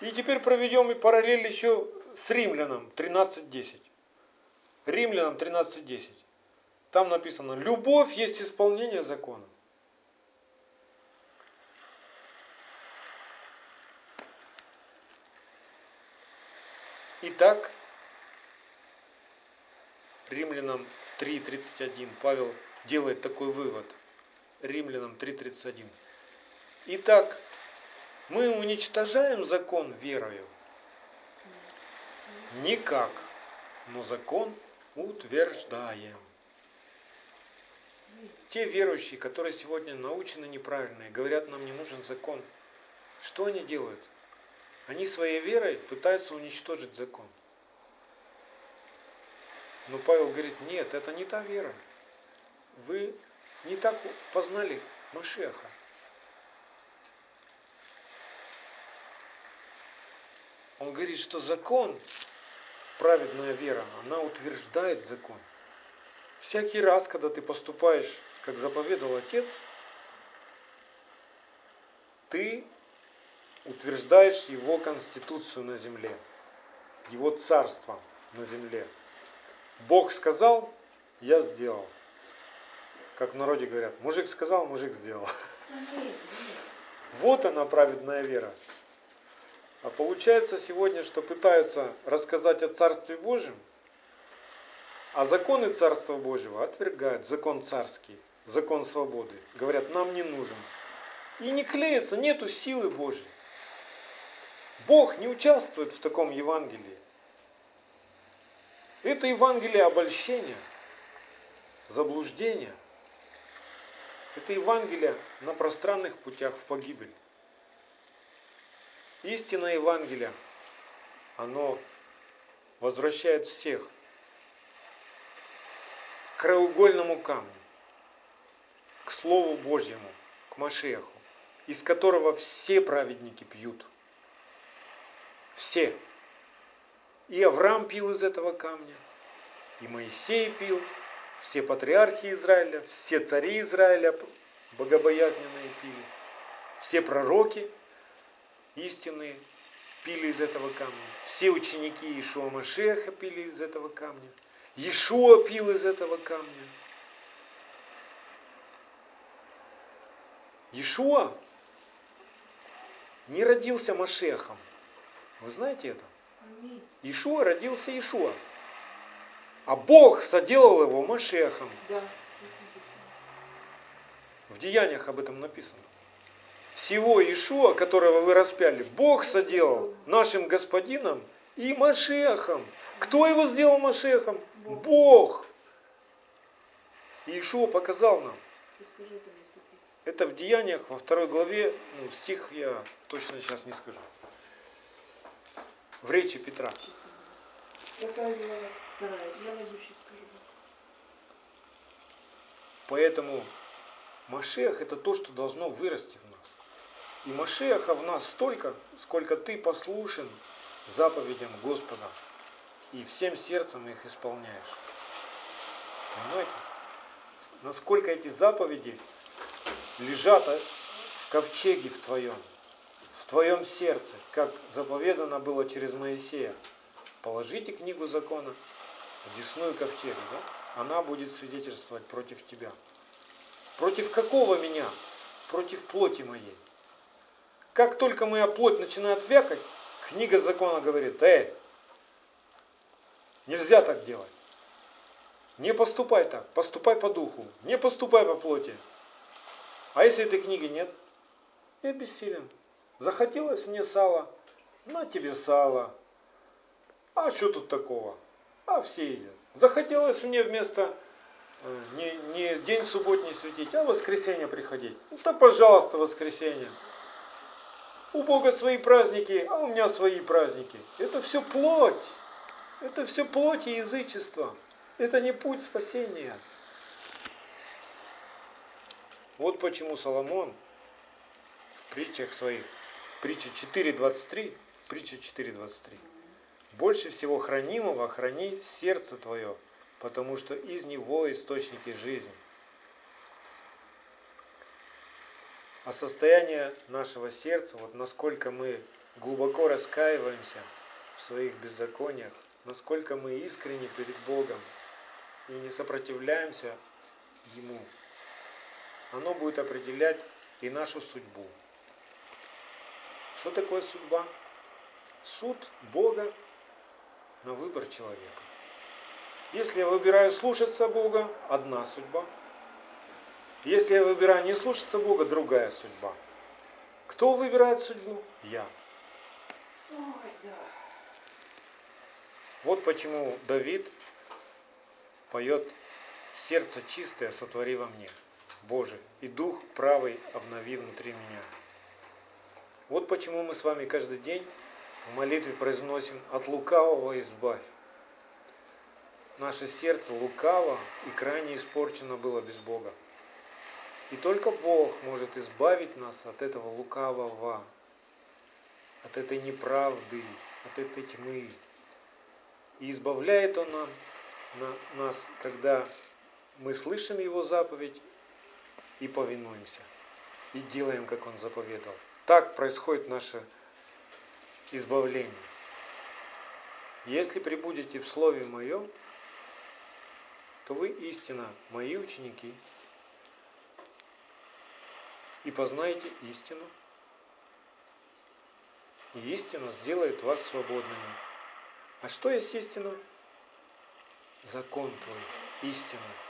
И теперь проведем и параллель еще с Римлянам 13.10. Римлянам 13.10. Там написано, любовь есть исполнение закона. Итак, Римлянам 3.31 Павел делает такой вывод – Римлянам 3.31. Итак, мы уничтожаем закон верою? Никак, но закон утверждаем. Те верующие, которые сегодня научены неправильно и говорят, нам не нужен закон, что они делают? Они своей верой пытаются уничтожить закон. Но Павел говорит, нет, это не та вера. Вы не так познали Машеха. Он говорит, что закон, праведная вера, она утверждает закон. Всякий раз, когда ты поступаешь, как заповедал Отец, ты утверждаешь его конституцию на земле, его царство на земле. Бог сказал, я сделал как в народе говорят, мужик сказал, мужик сделал. Вот она праведная вера. А получается сегодня, что пытаются рассказать о Царстве Божьем, а законы Царства Божьего отвергают, закон царский, закон свободы. Говорят, нам не нужен. И не клеится, нету силы Божьей. Бог не участвует в таком Евангелии. Это Евангелие обольщения, заблуждения. Это Евангелие на пространных путях в погибель. Истинное Евангелие, оно возвращает всех краеугольному камню, к Слову Божьему, к Машеху, из которого все праведники пьют. Все. И Авраам пил из этого камня, и Моисей пил, все патриархи Израиля, все цари Израиля богобоязненные пили, все пророки истинные пили из этого камня, все ученики Ишуа Машеха пили из этого камня, Иешуа пил из этого камня. Иешуа не родился Машехом. Вы знаете это? Ишуа родился Ишуа. А Бог соделал его Машехом. Да. В Деяниях об этом написано. Всего Ишуа, которого вы распяли, Бог соделал нашим господином и Машехом. Кто его сделал Машехом? Бог. И Ишуа показал нам. Это в Деяниях во второй главе, ну, стих я точно сейчас не скажу. В речи Петра. Поэтому Машех это то, что должно вырасти в нас. И Машеха в нас столько, сколько ты послушен заповедям Господа и всем сердцем их исполняешь. Понимаете? Насколько эти заповеди лежат в ковчеге в твоем, в твоем сердце, как заповедано было через Моисея. Положите книгу закона, десную ковчега, да? она будет свидетельствовать против тебя. Против какого меня? Против плоти моей. Как только моя плоть начинает вякать, книга закона говорит, эй, нельзя так делать. Не поступай так, поступай по духу, не поступай по плоти. А если этой книги нет? Я бессилен. Захотелось мне сала, на тебе сало. А что тут такого? А все едят. Захотелось мне вместо э, не, не день субботний светить, а воскресенье приходить. Ну то пожалуйста, воскресенье. У Бога свои праздники, а у меня свои праздники. Это все плоть. Это все плоть и язычество. Это не путь спасения. Вот почему Соломон в притчах своих, притча 4.23, притча 4.23, больше всего хранимого храни сердце твое, потому что из него источники жизни. А состояние нашего сердца, вот насколько мы глубоко раскаиваемся в своих беззакониях, насколько мы искренне перед Богом и не сопротивляемся Ему, оно будет определять и нашу судьбу. Что такое судьба? Суд Бога на выбор человека. Если я выбираю слушаться Бога, одна судьба. Если я выбираю не слушаться Бога, другая судьба. Кто выбирает судьбу? Я. Ой, да. Вот почему Давид поет «Сердце чистое сотвори во мне, Боже, и дух правый обнови внутри меня». Вот почему мы с вами каждый день в молитве произносим «От лукавого избавь». Наше сердце лукаво и крайне испорчено было без Бога. И только Бог может избавить нас от этого лукавого, от этой неправды, от этой тьмы. И избавляет Он нам, на, нас, когда мы слышим Его заповедь и повинуемся, и делаем, как Он заповедовал. Так происходит наше избавление. Если прибудете в Слове Моем, то вы истинно мои ученики, и познаете истину, и истина сделает вас свободными. А что есть истина? Закон твой, истина.